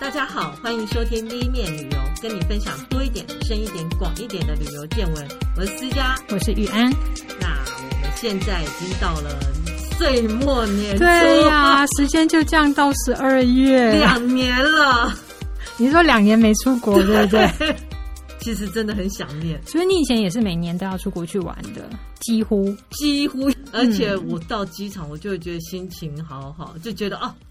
大家好，欢迎收听 A 面旅游，跟你分享多一点、深一点、广一点的旅游见闻。我是思佳，我是玉安。那我们现在已经到了岁末年初，对呀、啊，时间就降到十二月，两年了。你说两年没出国，对不对？其实真的很想念。所以你以前也是每年都要出国去玩的，几乎几乎。而且我到机场，我就会觉得心情好好，就觉得哦。又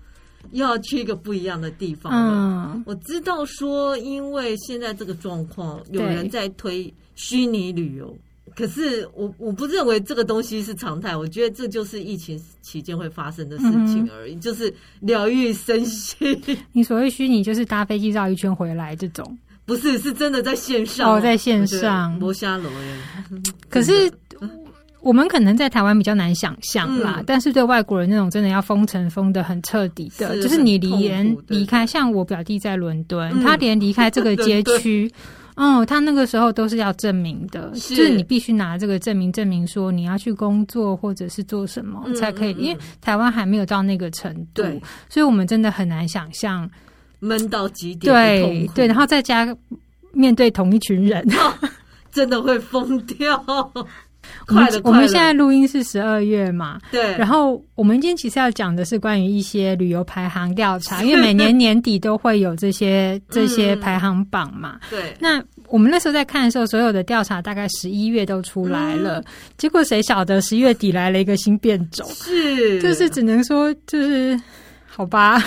要去一个不一样的地方了。嗯，我知道说，因为现在这个状况，有人在推虚拟旅游，可是我我不认为这个东西是常态。我觉得这就是疫情期间会发生的事情而已，嗯、就是疗愈身心。你所谓虚拟，就是搭飞机绕一圈回来这种，不是，是真的在线上哦，在线上摩虾楼耶。可是。我们可能在台湾比较难想象啦，嗯，但是对外国人那种真的要封城封的很彻底的，是就是你连离开，像我表弟在伦敦，嗯，他连离开这个街区，哦，他那个时候都是要证明的，是。就是你必须拿这个证明，证明说你要去工作或者是做什么才可以，因为台湾还没有到那个程度，所以我们真的很难想象。闷到极点，对对，然后在家面对同一群人，哦，真的会疯掉。我们我们现在录音是十二月嘛？对。然后我们今天其实要讲的是关于一些旅游排行调查，因为每年年底都会有这些 这些排行榜嘛。对。那我们那时候在看的时候，所有的调查大概十一月都出来了，结果谁晓得十一月底来了一个新变种？是，就是只能说就是好吧。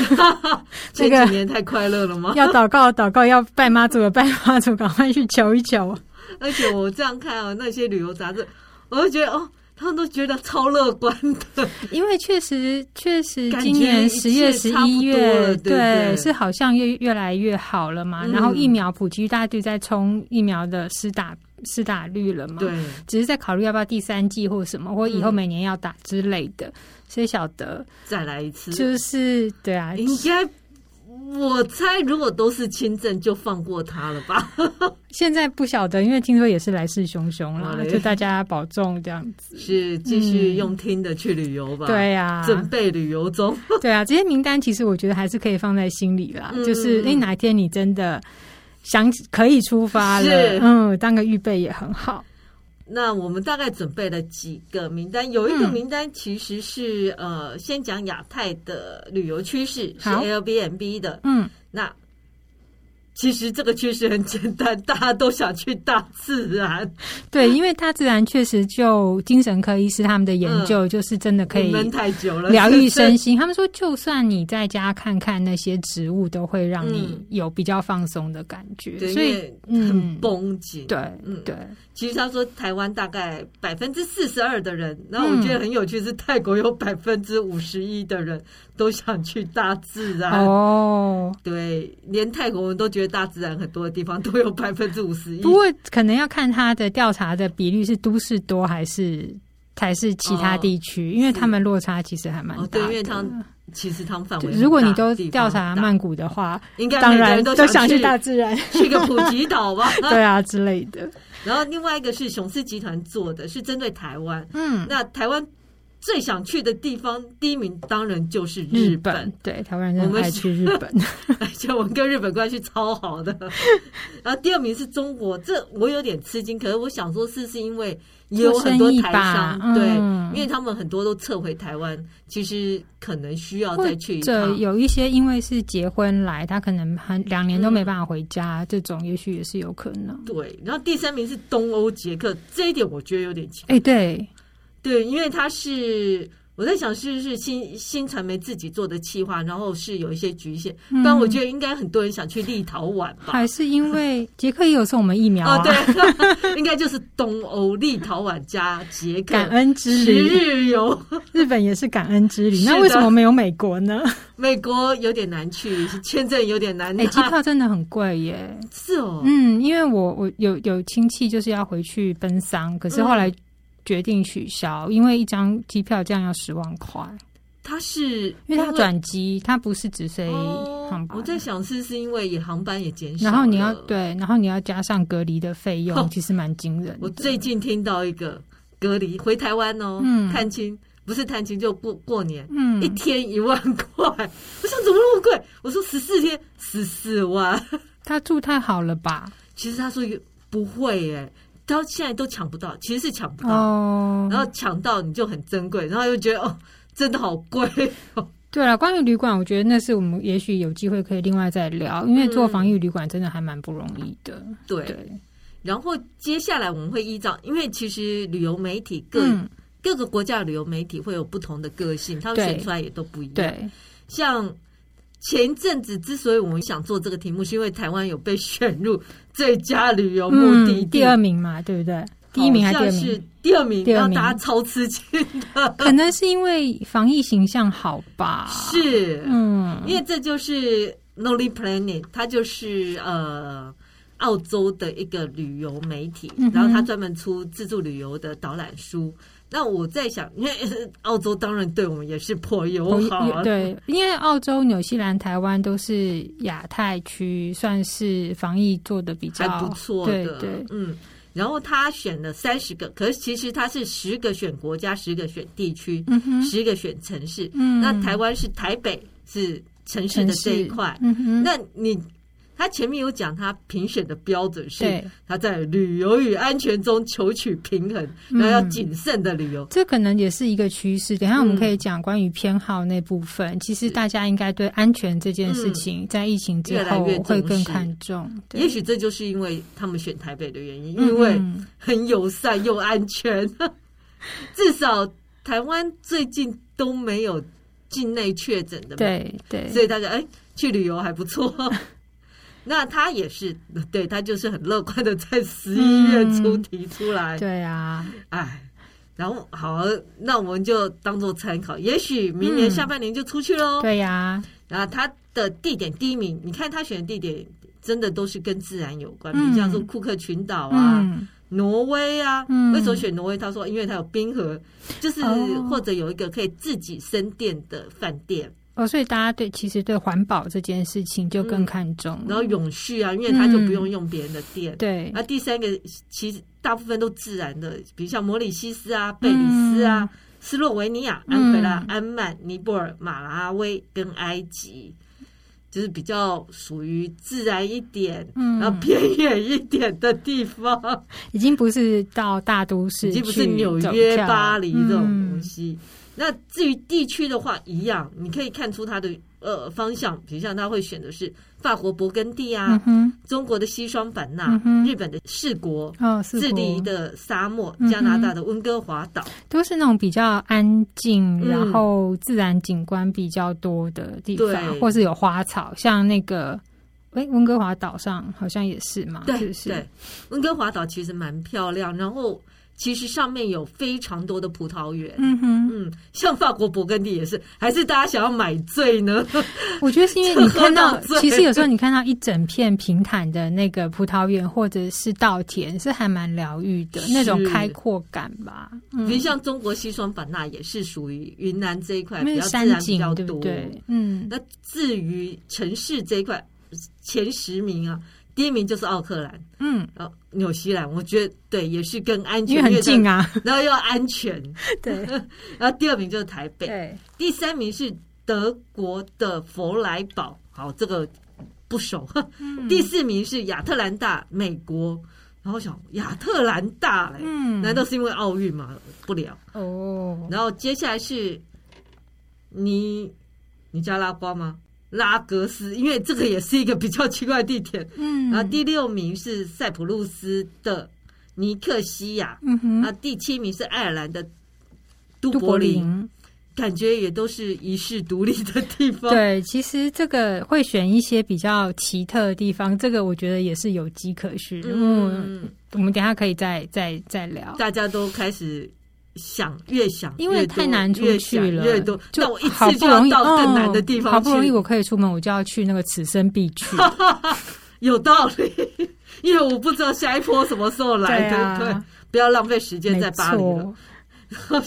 这个年太快乐了吗？要祷告祷告，要拜妈祖的拜妈祖，赶快去求一求。而且我这样看啊，那些旅游杂志。我就觉得哦，他们都觉得超乐观的，因为确实确实今年十月十一月对，对。是好像越越来越好了嘛，嗯、然后疫苗普及，大家都在冲疫苗的施打施打率了嘛，对，只是在考虑要不要第三季或什么，或以后每年要打之类的，所以晓得再来一次，就是对啊，应该。我猜，如果都是轻症，就放过他了吧。现在不晓得，因为听说也是来势汹汹啦，就大家保重这样子。是继续用听的去旅游吧。嗯、对呀、啊，准备旅游中。对啊，这些名单其实我觉得还是可以放在心里啦。嗯、就是，哎，哪一天你真的想可以出发了，嗯，当个预备也很好。那我们大概准备了几个名单，有一个名单其实是、嗯、呃，先讲亚太的旅游趋势，是 Airbnb 的，嗯，那。其实这个趋势很简单，大家都想去大自然。对，因为大自然确实就精神科医师他们的研究，就是真的可以闷太久了，疗愈身心。他们说，就算你在家看看那些植物，都会让你有比较放松的感觉。对，所以很绷紧。对，嗯，对。其实他说，台湾大概百分之四十二的人，然后我觉得很有趣，是泰国有百分之五十一的人都想去大自然。哦，对，连泰国人都觉得。大自然很多的地方都有百分之五十一，不过可能要看他的调查的比率是都市多还是还是其他地区，哦，因为他们落差其实还蛮大的。哦，对，因为他其实他们范围，如果你都调查曼谷的话，应该当然都都想去大自然，去个普吉岛吧，对啊之类的。然后另外一个是雄狮集团做的，是针对台湾，嗯，那台湾。最想去的地方，第一名当然就是日本。日本对，台湾人很爱去日本，而且我们 跟日本关系超好的。然后第二名是中国，这我有点吃惊。可是我想说，是是因为也有很多台商，嗯、对，因为他们很多都撤回台湾，其实可能需要再去一趟。这有一些因为是结婚来，他可能很两年都没办法回家，嗯、这种也许也是有可能。对，然后第三名是东欧捷克，这一点我觉得有点奇怪。哎，对。对，因为他是我在想，是不是新新传媒自己做的企划，然后是有一些局限。不然我觉得应该很多人想去立陶宛吧？还是因为 捷克也有送我们疫苗啊？哦、对，应该就是东欧、立陶宛加捷克，感恩之旅，日游。日本也是感恩之旅，那为什么没有美国呢？美国有点难去，签证有点难拿。哎，机票真的很贵耶。是哦，嗯，因为我我有有亲戚就是要回去奔丧，可是后来。决定取消，因为一张机票这样要十万块。他是因为他转机，他不是直飞航班。我在想是是因为也航班也减少，然后你要对，然后你要加上隔离的费用，其实蛮惊人的。我最近听到一个隔离回台湾哦，嗯，探亲不是探亲就过过年，嗯，一天一万块。我想怎么那么贵？我说十四天十四万，他住太好了吧？其实他说不会耶，到现在都抢不到，其实是抢不到。哦，然后抢到你就很珍贵，然后又觉得哦，真的好贵哦。对了，关于旅馆，我觉得那是我们也许有机会可以另外再聊，因为做防疫旅馆真的还蛮不容易的。嗯、对，对，然后接下来我们会依照，因为其实旅游媒体各、嗯、各个国家的旅游媒体会有不同的个性，它们选出来也都不一样。对，像前一阵子之所以我们想做这个题目，是因为台湾有被选入最佳旅游目的地、嗯、第二名嘛，对不对？第一名还是第二名？第二名，让大家超吃惊的。可能是因为防疫形象好吧？是，嗯，因为这就是 Lonely Planet，它就是呃澳洲的一个旅游媒体，嗯、然后它专门出自助旅游的导览书。那我在想，因为 澳洲当然对我们也是颇友好，对，因为澳洲、纽西兰、台湾都是亚太区，算是防疫做的比较不错的，对，对，嗯。然后他选了三十个，可是其实他是十个选国家，十个选地区，嗯、哼十个选城市。嗯、那台湾是台北是城市的这一块。嗯、那你。他前面有讲，他评选的标准是他在旅游与安全中求取平衡，然后要谨慎的旅游。这可能也是一个趋势。等下我们可以讲关于偏好那部分。其实大家应该对安全这件事情，在疫情之后会更看重。也许这就是因为他们选台北的原因，因为很友善又安全。至少台湾最近都没有境内确诊的，对对，所以大家哎去旅游还不错。那他也是，对，他就是很乐观的，在十一月初提出来。嗯、对啊，哎，然后好，那我们就当做参考，也许明年下半年就出去喽、嗯。对呀、啊，然后他的地点第一名，你看他选的地点真的都是跟自然有关，比如像说库克群岛啊、嗯、挪威啊。嗯、为什么选挪威？他说，因为它有冰河，就是或者有一个可以自己生电的饭店。哦，所以大家对其实对环保这件事情就更看重、嗯，然后永续啊，因为他就不用用别人的电。嗯、对，那第三个其实大部分都自然的，比如像摩里西斯啊、贝里斯啊、嗯、斯洛维尼亚、安奎拉、安曼、尼泊尔、马拉威跟埃及，就是比较属于自然一点，嗯、然后偏远一点的地方，已经不是到大都市，已经不是纽约、巴黎这种东西。嗯那至于地区的话，一样，你可以看出它的呃方向，比如像他会选的是法国勃艮第啊，嗯、中国的西双版纳，嗯、日本的四国，智利的沙漠，加拿大的温哥华岛，都是那种比较安静，嗯、然后自然景观比较多的地方，对。或是有花草，像那个哎温哥华岛上好像也是嘛，对，是是？对，温哥华岛其实蛮漂亮，然后。其实上面有非常多的葡萄园，嗯哼，嗯，像法国勃艮第也是，还是大家想要买醉呢？我觉得是因为你看到，其实有时候你看到一整片平坦的那个葡萄园或者是稻田，是还蛮疗愈的那种开阔感吧。比如像中国西双版纳也是属于云南这一块，比较自然比较多，对，对，嗯。那至于城市这一块，前十名啊。第一名就是奥克兰，嗯，然后纽西兰，我觉得对，也是更安全，因为很近啊，然后又安全，对。然后第二名就是台北，对。第三名是德国的弗莱堡，好，这个不熟。嗯、第四名是亚特兰大，美国。然后想亚特兰大嘞，嗯，难道是因为奥运吗？不了哦。然后接下来是尼尼加拉瓜吗？拉格斯，因为这个也是一个比较奇怪的地点。嗯，然后第六名是塞浦路斯的尼克西亚，嗯哼，啊，第七名是爱尔兰的都柏林，感觉也都是遗世独立的地方。对，其实这个会选一些比较奇特的地方，这个我觉得也是有迹可循。嗯，我们等一下可以再再再聊。大家都开始。想越想，因为太难出去了，越多，就我一次就要到更难的地方。好不容易我可以出门，我就要去那个此生必去。有道理，因为我不知道下一波什么时候来，对不对？不要浪费时间在巴黎了。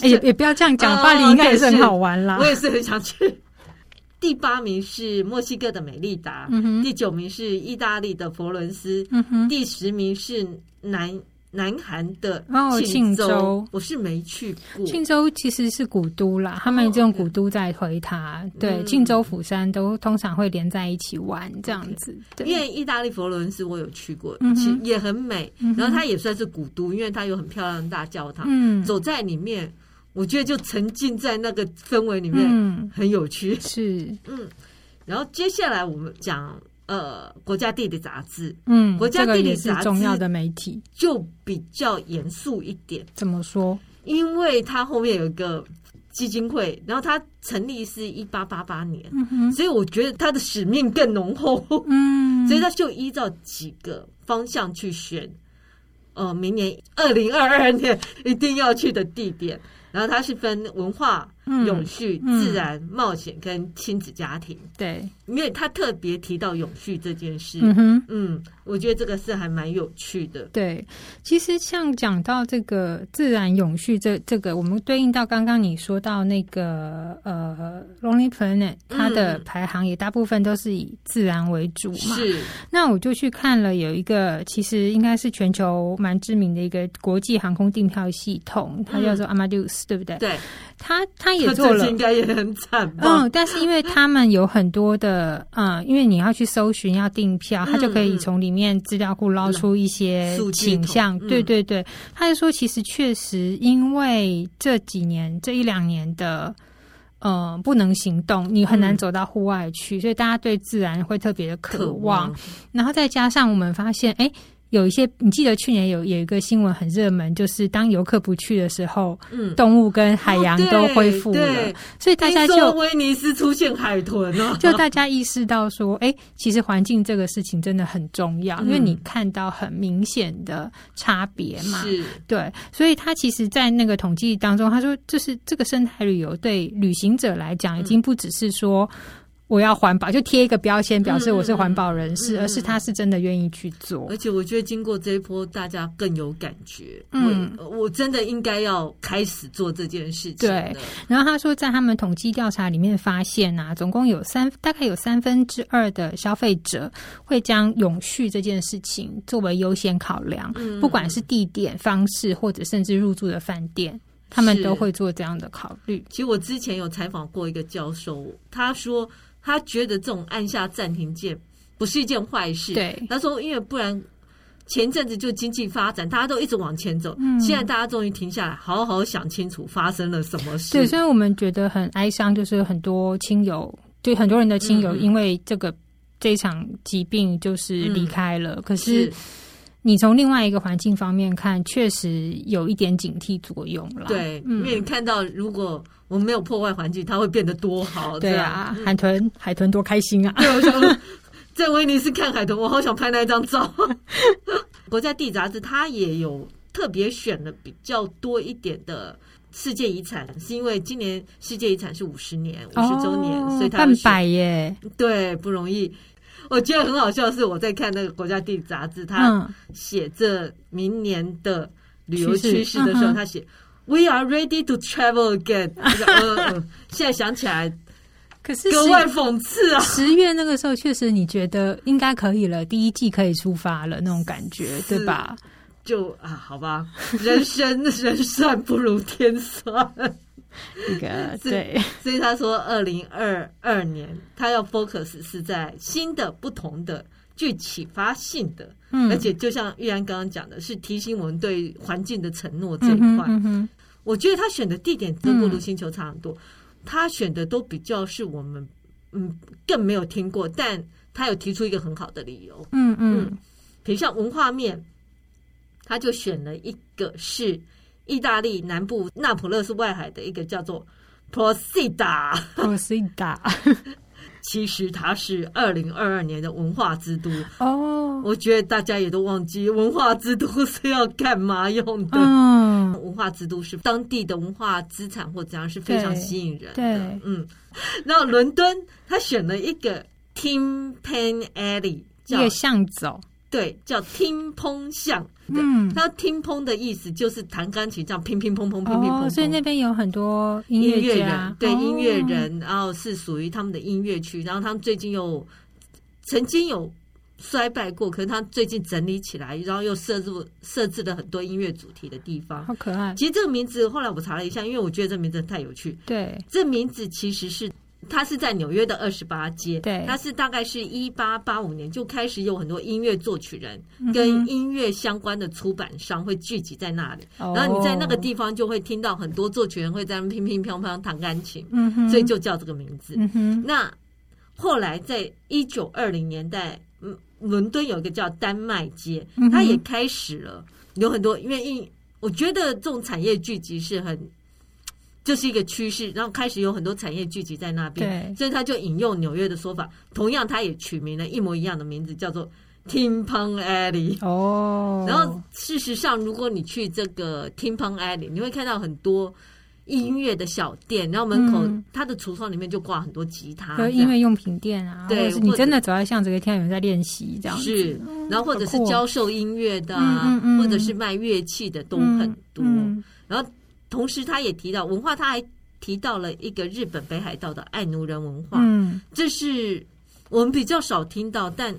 也也不要这样讲，巴黎应该也是很好玩啦。我也是很想去。第八名是墨西哥的美丽达，第九名是意大利的佛伦斯，第十名是南。南韩的庆州，我是没去过。庆州其实是古都啦，他们这种古都在推它。哦、对，庆、嗯、州、釜山都通常会连在一起玩这样子。因为意大利佛罗伦斯我有去过，嗯、其实也很美、嗯。然后它也算是古都，因为它有很漂亮的大教堂。嗯，走在里面，我觉得就沉浸在那个氛围里面，嗯，很有趣。是，嗯。然后接下来我们讲。呃，国家地理杂志，嗯，国家地理杂志是重要的媒体，就比较严肃一点。怎么说？因为它后面有一个基金会，然后它成立是一八八八年，所以我觉得它的使命更浓厚，嗯，所以它就依照几个方向去选，呃，明年二零二二年一定要去的地点。然后它是分文化、嗯、永续、自然、嗯、冒险跟亲子家庭。对，因为他特别提到永续这件事。嗯哼，嗯，我觉得这个是还蛮有趣的。对，其实像讲到这个自然永续这这个，我们对应到刚刚你说到那个呃，Lonely Planet，它的排行也大部分都是以自然为主嘛。是。那我就去看了有一个，其实应该是全球蛮知名的一个国际航空订票系统，它叫做 Amadeus。对不对？对，他他也做了，应该也很惨吧。嗯，但是因为他们有很多的，嗯，因为你要去搜寻要订票，他就可以从里面资料库捞出一些倾向。对对对，他就说，其实确实因为这几年这一两年的，呃，不能行动，你很难走到户外去，所以大家对自然会特别的渴望。然后再加上我们发现，哎。有一些，你记得去年有有一个新闻很热门，就是当游客不去的时候，嗯，动物跟海洋都恢复了，哦，所以大家就威尼斯出现海豚了，就大家意识到说，哎，其实环境这个事情真的很重要，嗯，因为你看到很明显的差别嘛，是，对，所以他其实，在那个统计当中，他说，就是这个生态旅游对旅行者来讲，已经不只是说。我要环保，就贴一个标签，表示我是环保人士，嗯，而是他是真的愿意去做。而且我觉得经过这一波，大家更有感觉。嗯，我，我真的应该要开始做这件事情。对。然后他说，在他们统计调查里面发现啊，总共有三，大概有三分之二的消费者会将永续这件事情作为优先考量，嗯，不管是地点、方式，或者甚至入住的饭店，他们都会做这样的考虑。其实我之前有采访过一个教授，他说。他觉得这种按下暂停键不是一件坏事。对，他说，因为不然前阵子就经济发展，大家都一直往前走，嗯，现在大家终于停下来，好好想清楚发生了什么事。对，所以我们觉得很哀伤，就是很多亲友，对很多人的亲友，因为这个、嗯、这一场疾病就是离开了。嗯、可是。你从另外一个环境方面看，确实有一点警惕作用了。对，因为你看到，如果我们没有破坏环境，它会变得多好。对啊，海豚，海豚多开心啊！对，我想在威尼斯看海豚，我好想拍那一张照。国家地理杂志它也有特别选了比较多一点的世界遗产，是因为今年世界遗产是五十年、五十周年，哦、所以它半百耶。对，不容易。我觉得很好笑的是，我在看那个国家地理杂志，他写这明年的旅游趋势的时候，他写、嗯、“We are ready to travel again”。现在想起来，可是格外讽刺啊！十月那个时候，确实你觉得应该可以了，第一季可以出发了那种感觉，对吧？就啊，好吧，人生 人算不如天算。一个对，所以他说，二零二二年他要 focus 是在新的、不同的、具启发性的，嗯，而且就像玉安刚刚讲的，是提醒我们对环境的承诺这一块。嗯嗯。我觉得他选的地点跟过路星球差很多，嗯，他选的都比较是我们嗯更没有听过，但他有提出一个很好的理由。嗯嗯，比如像文化面，他就选了一个是。意大利南部那普勒斯外海的一个叫做 Procida，Procida，其实它是二零二二年的文化之都哦。我觉得大家也都忘记文化之都是要干嘛用的。嗯，文化之都是当地的文化资产或怎样是非常吸引人的。对，嗯。然后伦敦他选了一个 Tin Pan Alley，一个巷。对，叫听砰巷。嗯，它听砰的意思就是弹钢琴，这样乒乒乓乓，乒乒乓乓。所以那边有很多音乐人，对，音乐人，然后是属于他们的音乐区。然后他们最近又曾经有衰败过，可是他最近整理起来，然后又设置设置了很多音乐主题的地方，好可爱。其实这个名字后来我查了一下，因为我觉得这名字太有趣。对，这名字其实是。他是在纽约的二十八街，对，他是大概是一八八五年就开始有很多音乐作曲人跟音乐相关的出版商会聚集在那里，嗯、然后你在那个地方就会听到很多作曲人会在那乒乒乓乓弹钢琴，嗯哼，所以就叫这个名字。嗯，那后来在一九二零年代，嗯，伦敦有一个叫丹麦街，它也开始了有很多，因为我觉得这种产业聚集是很。就是一个趋势，然后开始有很多产业聚集在那边，所以他就引用纽约的说法，同样他也取名了一模一样的名字，叫做 Tin Pan Alley。哦，然后事实上，如果你去这个 Tin Pan Alley，你会看到很多音乐的小店，然后门口它的橱窗里面就挂很多吉他，和音乐用品店啊。对，你真的走在巷子，可以听到有人在练习这样子。是，然后或者是教授音乐的，啊，或者是卖乐器的都很多，然后。同时，他也提到文化，他还提到了一个日本北海道的爱奴人文化，嗯，这是我们比较少听到，但。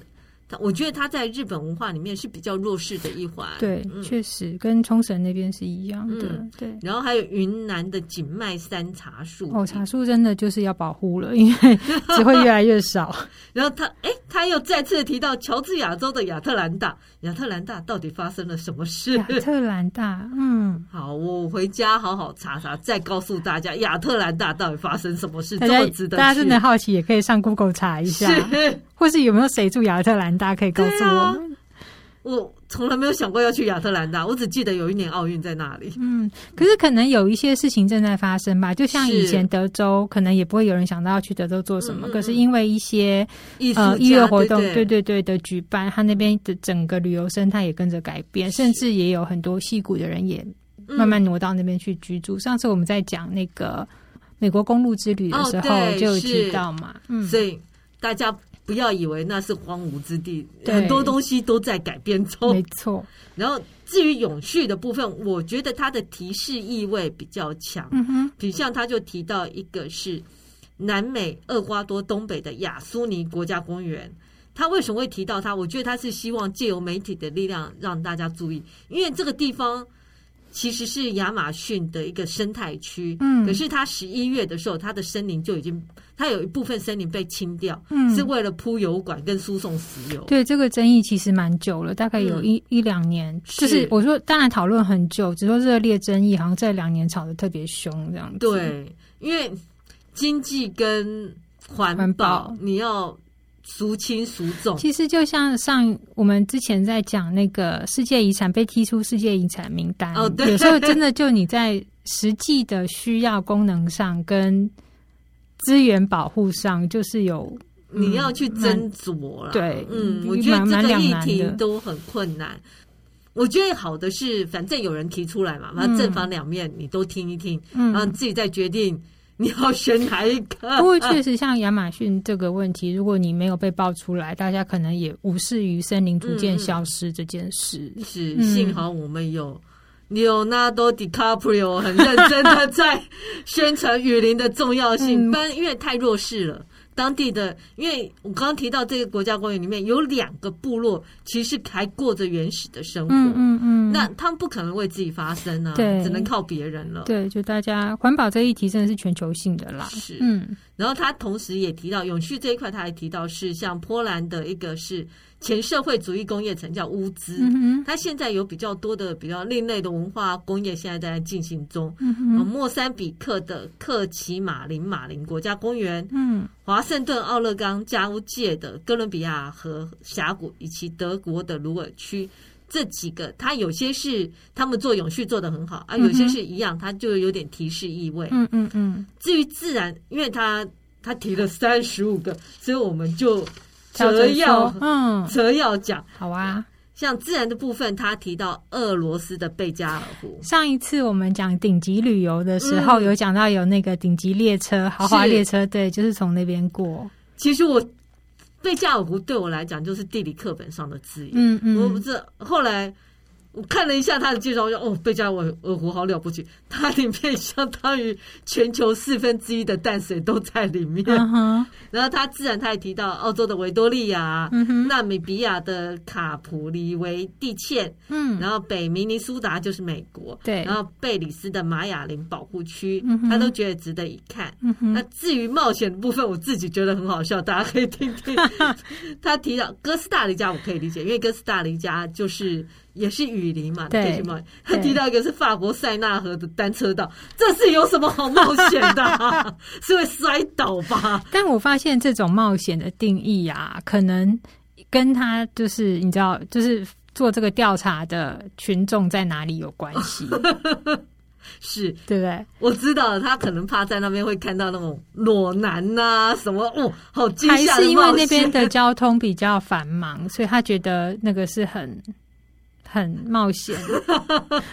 我觉得他在日本文化里面是比较弱势的一环，对，嗯、确实跟冲绳那边是一样的，嗯、对。然后还有云南的景迈山茶树，哦，茶树真的就是要保护了，因为 只会越来越少。然后他，哎，他又再次提到乔治亚州的亚特兰大，亚特兰大到底发生了什么事？亚特兰大，嗯，好，我回家好好查查，再告诉大家亚特兰大到底发生什么事，这么值得。大家真的好奇，也可以上 Google 查一下。是或是有没有谁住亚特兰大？可以告诉我。啊、我从来没有想过要去亚特兰大，我只记得有一年奥运在那里。嗯，可是可能有一些事情正在发生吧。就像以前德州，可能也不会有人想到要去德州做什么。嗯、可是因为一些呃音乐活动，对对对的举办，他那边的整个旅游生态也跟着改变，甚至也有很多戏骨的人也慢慢挪到那边去居住。嗯、上次我们在讲那个美国公路之旅的时候，哦、就有提到嘛，嗯，所以大家。不要以为那是荒芜之地，很多东西都在改变中。没错。然后至于永续的部分，我觉得它的提示意味比较强。嗯哼。比如像他就提到一个是南美厄瓜多东北的亚苏尼国家公园，他为什么会提到他？我觉得他是希望借由媒体的力量让大家注意，因为这个地方。其实是亚马逊的一个生态区，嗯，可是它十一月的时候，它的森林就已经，它有一部分森林被清掉，嗯，是为了铺油管跟输送石油。对，这个争议其实蛮久了，大概有一、嗯、一两年。就是我说，当然讨论很久，只说热烈争议，好像这两年吵得特别凶这样子。对，因为经济跟环保，你要。孰轻孰重？其实就像上我们之前在讲那个世界遗产被踢出世界遗产名单，哦，对，有时候真的就你在实际的需要功能上跟资源保护上，就是有 你要去斟酌了。对，嗯，我觉得这个议题都很困难。我觉得好的是，反正有人提出来嘛，反正正反两面你都听一听，嗯，然后你自己再决定。你要选哪一个？不过确实，像亚马逊这个问题，如果你没有被爆出来，大家可能也无视于森林逐渐消失这件事。嗯、是，幸好我们有 Leonardo DiCaprio 很认真的 在宣传雨林的重要性，不然因为太弱势了。当地的，因为我刚刚提到这个国家公园里面有两个部落，其实还过着原始的生活。嗯嗯，嗯，那他们不可能为自己发声啊，对，只能靠别人了。对，就大家环保这一题真的是全球性的啦。是，嗯。然后他同时也提到永续这一块，他还提到是像波兰的一个是。前社会主义工业城叫乌兹，嗯、哼它现在有比较多的比较另类的文化工业，现在在进行中。嗯哼，莫桑比克的克奇马林马林国家公园，嗯，华盛顿奥勒冈加乌界的哥伦比亚河峡谷，以及德国的鲁尔区，这几个，它有些是他们做永续做的很好啊，有些是一样，它就有点提示意味。嗯嗯嗯。至于自然，因为他他提了三十五个，所以我们就。则要，嗯，则要讲，好啊。像自然的部分，他提到俄罗斯的贝加尔湖。上一次我们讲顶级旅游的时候，嗯、有讲到有那个顶级列车、豪华列车，对，就是从那边过。其实我贝加尔湖对我来讲就是地理课本上的字眼，嗯嗯。我不是后来。我看了一下他的介绍，我说哦，贝加尔尔湖好了不起，它里面相当于全球四分之一的淡水都在里面。Uh huh. 然后他自然他也提到澳洲的维多利亚，纳、uh huh. 米比亚的卡普里维蒂茜，嗯、uh，huh. 然后北明尼苏达就是美国，对、uh，huh. 然后贝里斯的玛雅林保护区，他、uh. 都觉得值得一看。Uh huh. 那至于冒险的部分，我自己觉得很好笑，大家可以听听。他提到哥斯达黎加，我可以理解，因为哥斯达黎加就是。也是雨林嘛，对吗？他提到一个是法国塞纳河的单车道，这是有什么好冒险的、啊？是会摔倒吧？但我发现这种冒险的定义啊，可能跟他就是你知道，就是做这个调查的群众在哪里有关系，是对不对？我知道他可能怕在那边会看到那种裸男呐、啊，什么哦，好惊吓，还是因为那边的交通比较繁忙，所以他觉得那个是很。很冒险，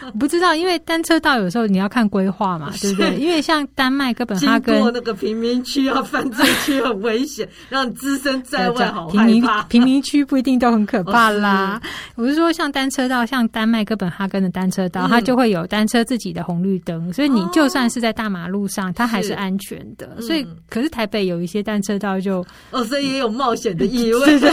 我不知道，因为单车道有时候你要看规划嘛，对不对？因为像丹麦哥本哈根过那个贫民区啊，犯罪区很危险，让你置身在外好害怕。贫民区不一定都很可怕啦。我是说，像单车道，像丹麦哥本哈根的单车道，它就会有单车自己的红绿灯，所以你就算是在大马路上，它还是安全的。所以，可是台北有一些单车道就哦，所以也有冒险的意味。对，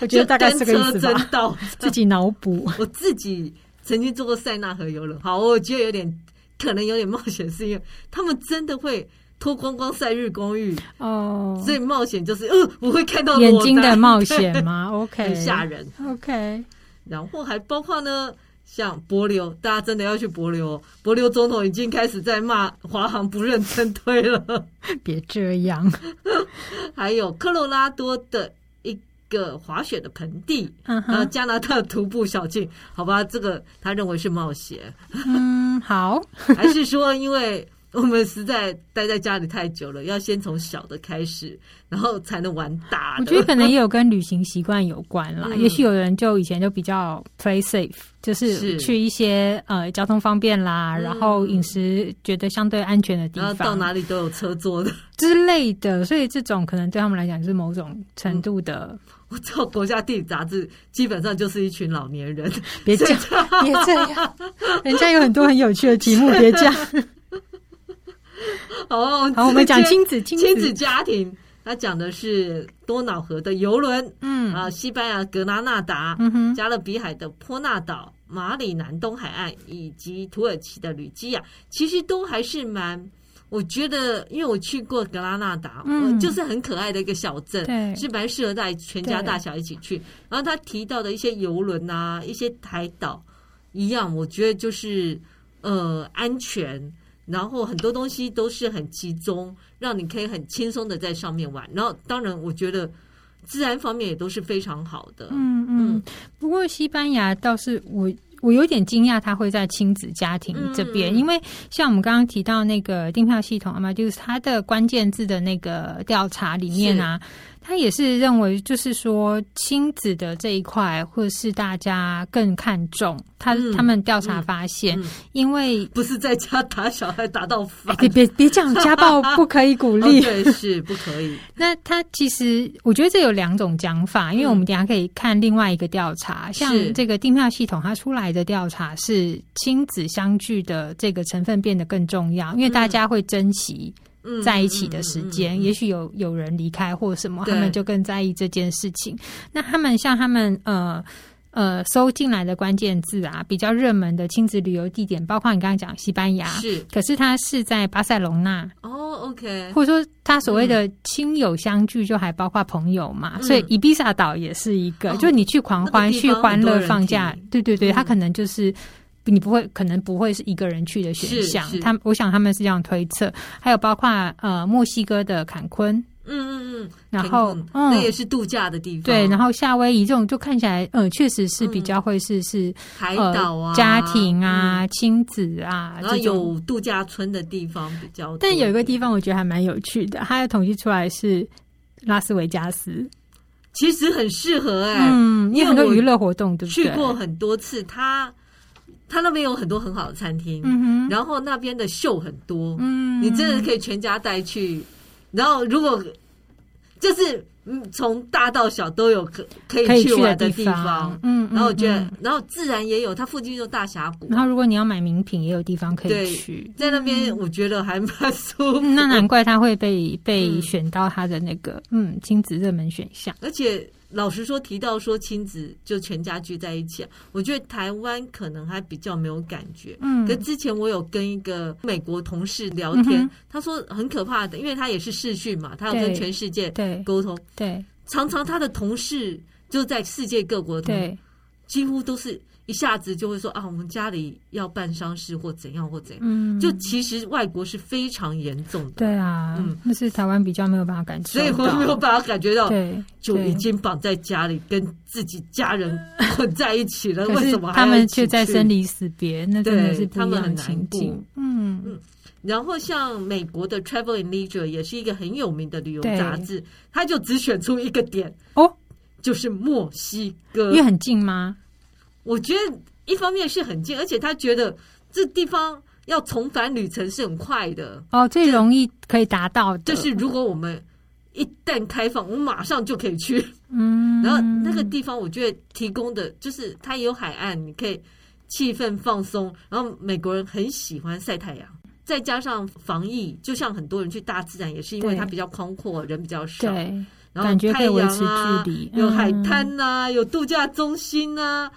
我觉得大概是个意思吧。自己脑补。我自己曾经坐过塞纳河游轮，好，我觉得有点可能有点冒险，是因为他们真的会脱光光晒日光浴哦，所以冒险就是，呃，我会看到眼睛的冒险吗？OK，很吓人。OK，然后还包括呢，像柏流，大家真的要去柏流。柏流总统已经开始在骂华航不认真推了，别这样。还有科罗拉多的。个滑雪的盆地，然后加拿大徒步小径，好吧，这个他认为是冒险。嗯，好，还是说因为我们实在待在家里太久了，要先从小的开始，然后才能玩大的。我觉得可能也有跟旅行习惯有关啦。嗯、也许有人就以前就比较 play safe，就是去一些呃交通方便啦，嗯、然后饮食觉得相对安全的地方，到哪里都有车坐的之类的。所以这种可能对他们来讲是某种程度的。嗯我知道《国家地理》杂志基本上就是一群老年人，别这样，别这样，人家有很多很有趣的题目，别这样。好，好，我们讲亲子亲子，亲子家庭，他讲的是多瑙河的游轮，嗯。啊，西班牙格拉纳达，嗯哼，加勒比海的波纳岛、马里南东海岸以及土耳其的吕基亚，其实都还是蛮。我觉得，因为我去过格拉纳达，嗯，就是很可爱的一个小镇，对，是蛮适合带全家大小一起去。然后他提到的一些游轮啊，一些海岛一样，我觉得就是呃安全，然后很多东西都是很集中，让你可以很轻松的在上面玩。然后当然，我觉得自然方面也都是非常好的。嗯嗯。嗯不过西班牙倒是我。我有点惊讶，他会在亲子家庭这边，嗯、因为像我们刚刚提到那个订票系统啊嘛，就是它的关键字的那个调查里面啊。他也是认为，就是说亲子的这一块，或者是大家更看重他。嗯、他们调查发现，嗯嗯、因为不是在家打小孩打到烦，别别别讲家暴，不可以鼓励，对，是不可以。那他其实，我觉得这有两种讲法，因为我们等下可以看另外一个调查，嗯、像这个订票系统它出来的调查是亲子相聚的这个成分变得更重要，因为大家会珍惜。在一起的时间，嗯嗯嗯嗯、也许有有人离开或什么，他们就更在意这件事情。那他们像他们呃呃搜进来的关键字啊，比较热门的亲子旅游地点，包括你刚刚讲西班牙，是，可是它是在巴塞隆纳哦，OK，或者说他所谓的亲友相聚，就还包括朋友嘛，嗯、所以伊比萨岛也是一个，嗯、就你去狂欢、去欢乐、放假，对对对，他可能就是。你不会，可能不会是一个人去的选项。他，我想他们是这样推测。还有包括呃，墨西哥的坎昆，嗯嗯嗯，然后嗯，那也是度假的地方。对，然后夏威夷这种就看起来，嗯，确实是比较会是是海岛啊、家庭啊、亲子啊，然后有度假村的地方比较多。但有一个地方我觉得还蛮有趣的，它的统计出来是拉斯维加斯，其实很适合哎，嗯，因为很多娱乐活动，对不对？去过很多次，它。他那边有很多很好的餐厅，然后那边的秀很多，嗯，你真的可以全家带去。然后如果就是嗯，从大到小都有可可以去玩的地方，嗯，然后我觉得，然后自然也有，它附近就大峡谷。然后如果你要买名品，也有地方可以去，在那边我觉得还蛮舒服。那难怪他会被被选到他的那个嗯亲子热门选项。而且老实说，提到说亲子就全家聚在一起，我觉得台湾可能还比较没有感觉。嗯，可之前我有跟一个美国同事聊天，他说很可怕的，因为他也是视讯嘛，他要跟全世界对沟通。对，常常他的同事就在世界各国，对，几乎都是一下子就会说啊，我们家里要办丧事或怎样或怎样。嗯，就其实外国是非常严重的。对啊，嗯，那是台湾比较没有办法感觉，所以我没有办法感觉到，对，就已经绑在家里跟自己家人混在一起了。为什么他们却在生离死别？那真的是他们很难过。嗯嗯。然后像美国的 Travel and Leisure 也是一个很有名的旅游杂志，他就只选出一个点哦，就是墨西哥，因为很近吗？我觉得一方面是很近，而且他觉得这地方要重返旅程是很快的哦，最容易可以达到的。就是如果我们一旦开放，我们马上就可以去。嗯，然后那个地方我觉得提供的就是它也有海岸，你可以气氛放松。然后美国人很喜欢晒太阳。再加上防疫，就像很多人去大自然，也是因为它比较宽阔，人比较少。对，然后太阳啊，有海滩呐，有度假中心呐，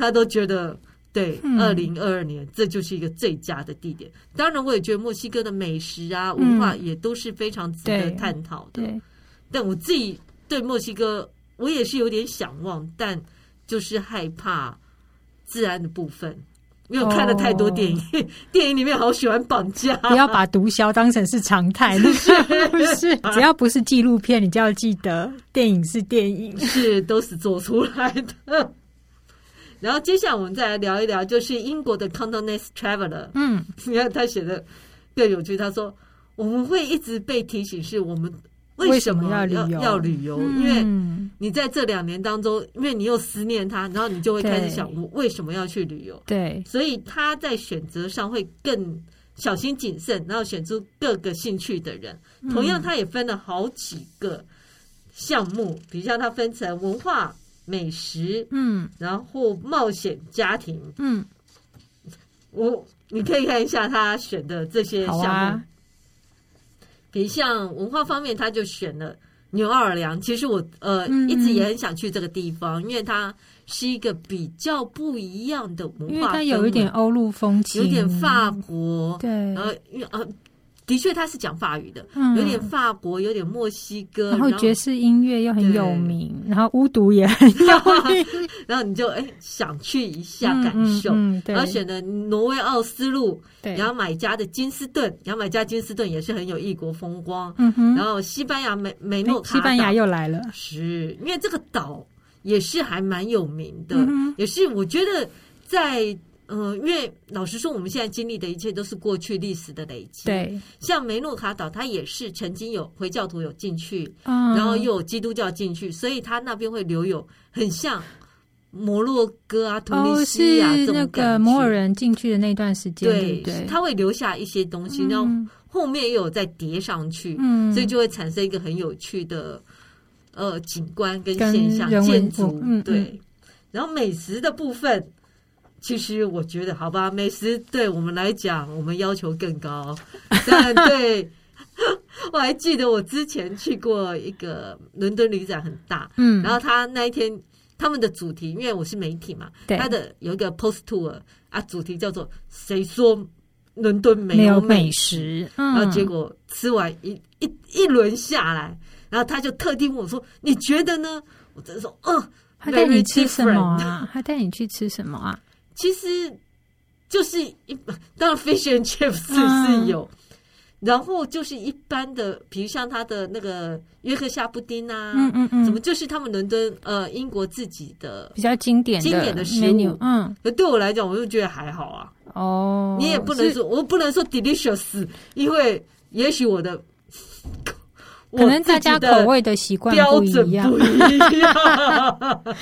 他都觉得对。二零二二年，这就是一个最佳的地点。当然，我也觉得墨西哥的美食啊、文化也都是非常值得探讨的。但我自己对墨西哥，我也是有点想望，但就是害怕治安的部分。因为看了太多电影，哦、电影里面好喜欢绑架。不要把毒枭当成是常态，是不是？只要不是纪录片，你就要记得电影是电影，是都是做出来的。然后接下来我们再来聊一聊，就是英国的 condonest Traveler。嗯，你看他写的更有趣，他说我们会一直被提醒，是我们。为什么要要要旅游？因为你在这两年当中，因为你又思念他，然后你就会开始想，我为什么要去旅游？对，所以他在选择上会更小心谨慎，然后选出各个兴趣的人。同样，他也分了好几个项目，比如像他分成文化、美食，嗯，然后冒险、家庭，嗯，我你可以看一下他选的这些项目。比如像文化方面，他就选了牛奥尔良。其实我呃一直也很想去这个地方，因为它是一个比较不一样的文化，因为它有一点欧陆风情，有点法国，对，然后因为呃。的确，他是讲法语的，有点法国，有点墨西哥，然后爵士音乐又很有名，然后巫毒也很有名，然后你就哎想去一下感受，然后选的挪威奥斯陆，牙买加的金斯顿，牙买加金斯顿也是很有异国风光，然后西班牙美美诺卡，西班牙又来了，是因为这个岛也是还蛮有名的，也是我觉得在。嗯，因为老实说，我们现在经历的一切都是过去历史的累积。对，像梅诺卡岛，它也是曾经有回教徒有进去，嗯，然后又有基督教进去，所以它那边会留有很像摩洛哥啊、突尼西啊这种感觉。哦，那个摩尔人进去的那段时间，对，它会留下一些东西，然后后面又有再叠上去，嗯，所以就会产生一个很有趣的呃景观跟现象、建筑，嗯，对。然后美食的部分。其实我觉得，好吧，美食对我们来讲，我们要求更高。但对，我还记得我之前去过一个伦敦旅展，很大，嗯，然后他那一天他们的主题，因为我是媒体嘛，对，他的有一个 post tour 啊，主题叫做“谁说伦敦没有美食”，嗯，然后结果吃完一一一轮下来，然后他就特地问我说：“你觉得呢？”我真的说：“嗯、呃，他带你吃什么啊？他带你去吃什么啊？”其实就是一当然 fish and chips 是有，嗯、然后就是一般的，比如像他的那个约克夏布丁啊，嗯嗯嗯，怎么就是他们伦敦呃英国自己的比较经典经典的食物，嗯，可对我来讲，我就觉得还好啊。哦，你也不能说我不能说 delicious，因为也许我的可能大家口味的习惯标准。不一样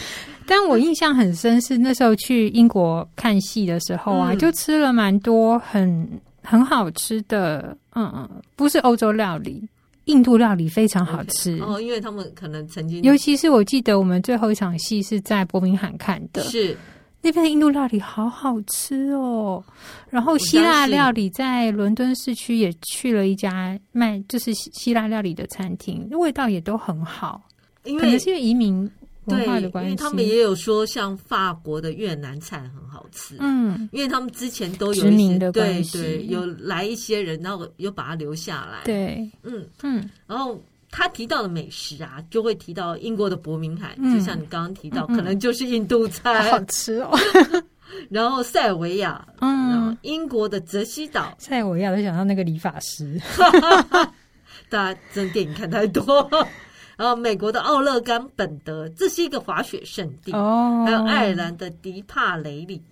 但我印象很深，是那时候去英国看戏的时候啊，嗯、就吃了蛮多很很好吃的，嗯嗯，不是欧洲料理，印度料理非常好吃。Okay. 哦，因为他们可能曾经，尤其是我记得我们最后一场戏是在伯明翰看的，是那边的印度料理好好吃哦。然后希腊料理在伦敦市区也去了一家卖就是希腊料理的餐厅，味道也都很好。因为可能是因为移民。对，因为他们也有说，像法国的越南菜很好吃，嗯，因为他们之前都有殖民的对对，有来一些人，然后有把它留下来，对，嗯。嗯，然后他提到的美食啊，就会提到英国的伯明翰，就像你刚刚提到，可能就是印度菜，好吃哦。然后塞尔维亚，嗯，英国的泽西岛，塞尔维亚，就想到那个理发师，大家真电影看太多。然后美国的奥勒冈本德，这是一个滑雪圣地哦。还有爱尔兰的迪帕雷里，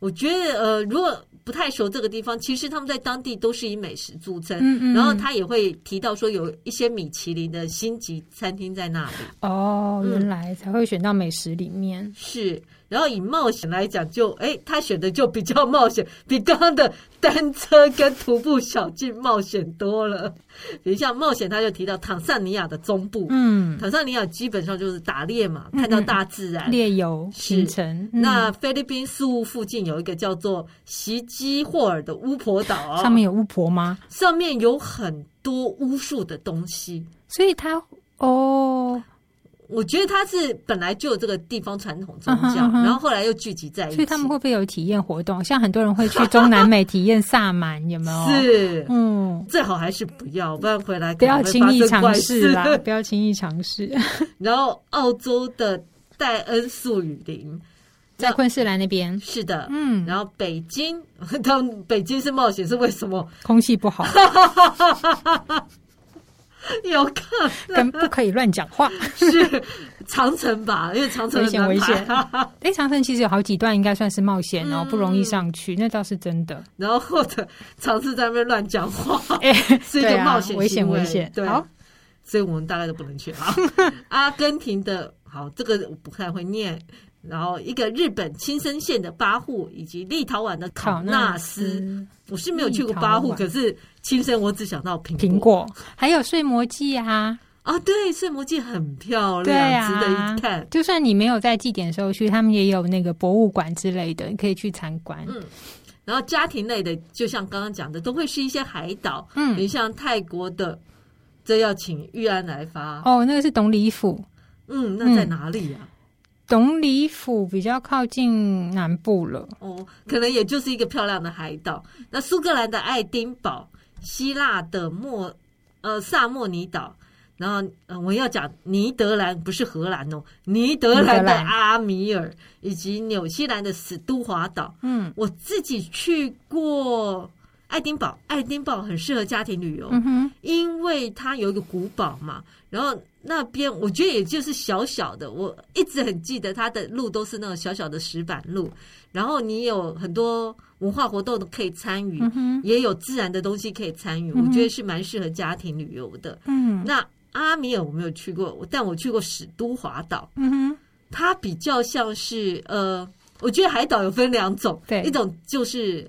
我觉得呃，如果不太熟这个地方，其实他们在当地都是以美食著称。嗯嗯。然后他也会提到说，有一些米其林的星级餐厅在那里。哦，原来才会选到美食里面。嗯、是。然后以冒险来讲，就哎，他选的就比较冒险，比刚刚的单车跟徒步小径冒险多了。比如像冒险，他就提到坦桑尼亚的中部，嗯，坦桑尼亚基本上就是打猎嘛，看到大自然，猎游行程。那菲律宾宿务附近有一个叫做席基霍尔的巫婆岛，上面有巫婆吗？上面有很多巫术的东西，所以它哦。我觉得他是本来就有这个地方传统宗教，然后后来又聚集在一起。所以他们会不会有体验活动？像很多人会去中南美体验萨满，有没有？是，嗯，最好还是不要，不然回来不要轻易尝试啦，不要轻易尝试。然后澳洲的戴恩素雨林在昆士兰那边，是的，嗯。然后北京，他们北京是冒险，是为什么？空气不好。有看，跟不可以乱讲话。是长城吧？因为长城危险危险。哎，长城其实有好几段应该算是冒险哦，不容易上去，那倒是真的。然后或者尝试在那边乱讲话，哎，是一个冒险危险危险。对，所以我们大概都不能去啊。阿根廷的好，这个我不太会念。然后一个日本青森县的八户，以及立陶宛的考纳斯，我是没有去过八户，可是青森我只想到苹苹果，还有睡魔祭啊。啊，对，睡魔祭很漂亮，值得一看。就算你没有在祭典时候去，他们也有那个博物馆之类的，你可以去参观。嗯，然后家庭类的，就像刚刚讲的，都会是一些海岛，嗯，你像泰国的，这要请玉安来发。哦，那个是董里府，嗯，那在哪里啊？董里府比较靠近南部了，哦，可能也就是一个漂亮的海岛。那苏格兰的爱丁堡、希腊的莫呃萨莫尼岛，然后呃我要讲尼德兰不是荷兰哦，尼德兰的阿米尔以及纽西兰的史都华岛。嗯，我自己去过爱丁堡，爱丁堡很适合家庭旅游，因为它有一个古堡嘛，然后。那边我觉得也就是小小的，我一直很记得它的路都是那种小小的石板路，然后你有很多文化活动都可以参与，嗯、也有自然的东西可以参与，嗯、我觉得是蛮适合家庭旅游的。嗯，那阿米尔我没有去过，但我去过史都华岛。嗯哼，它比较像是呃，我觉得海岛有分两种，对，一种就是。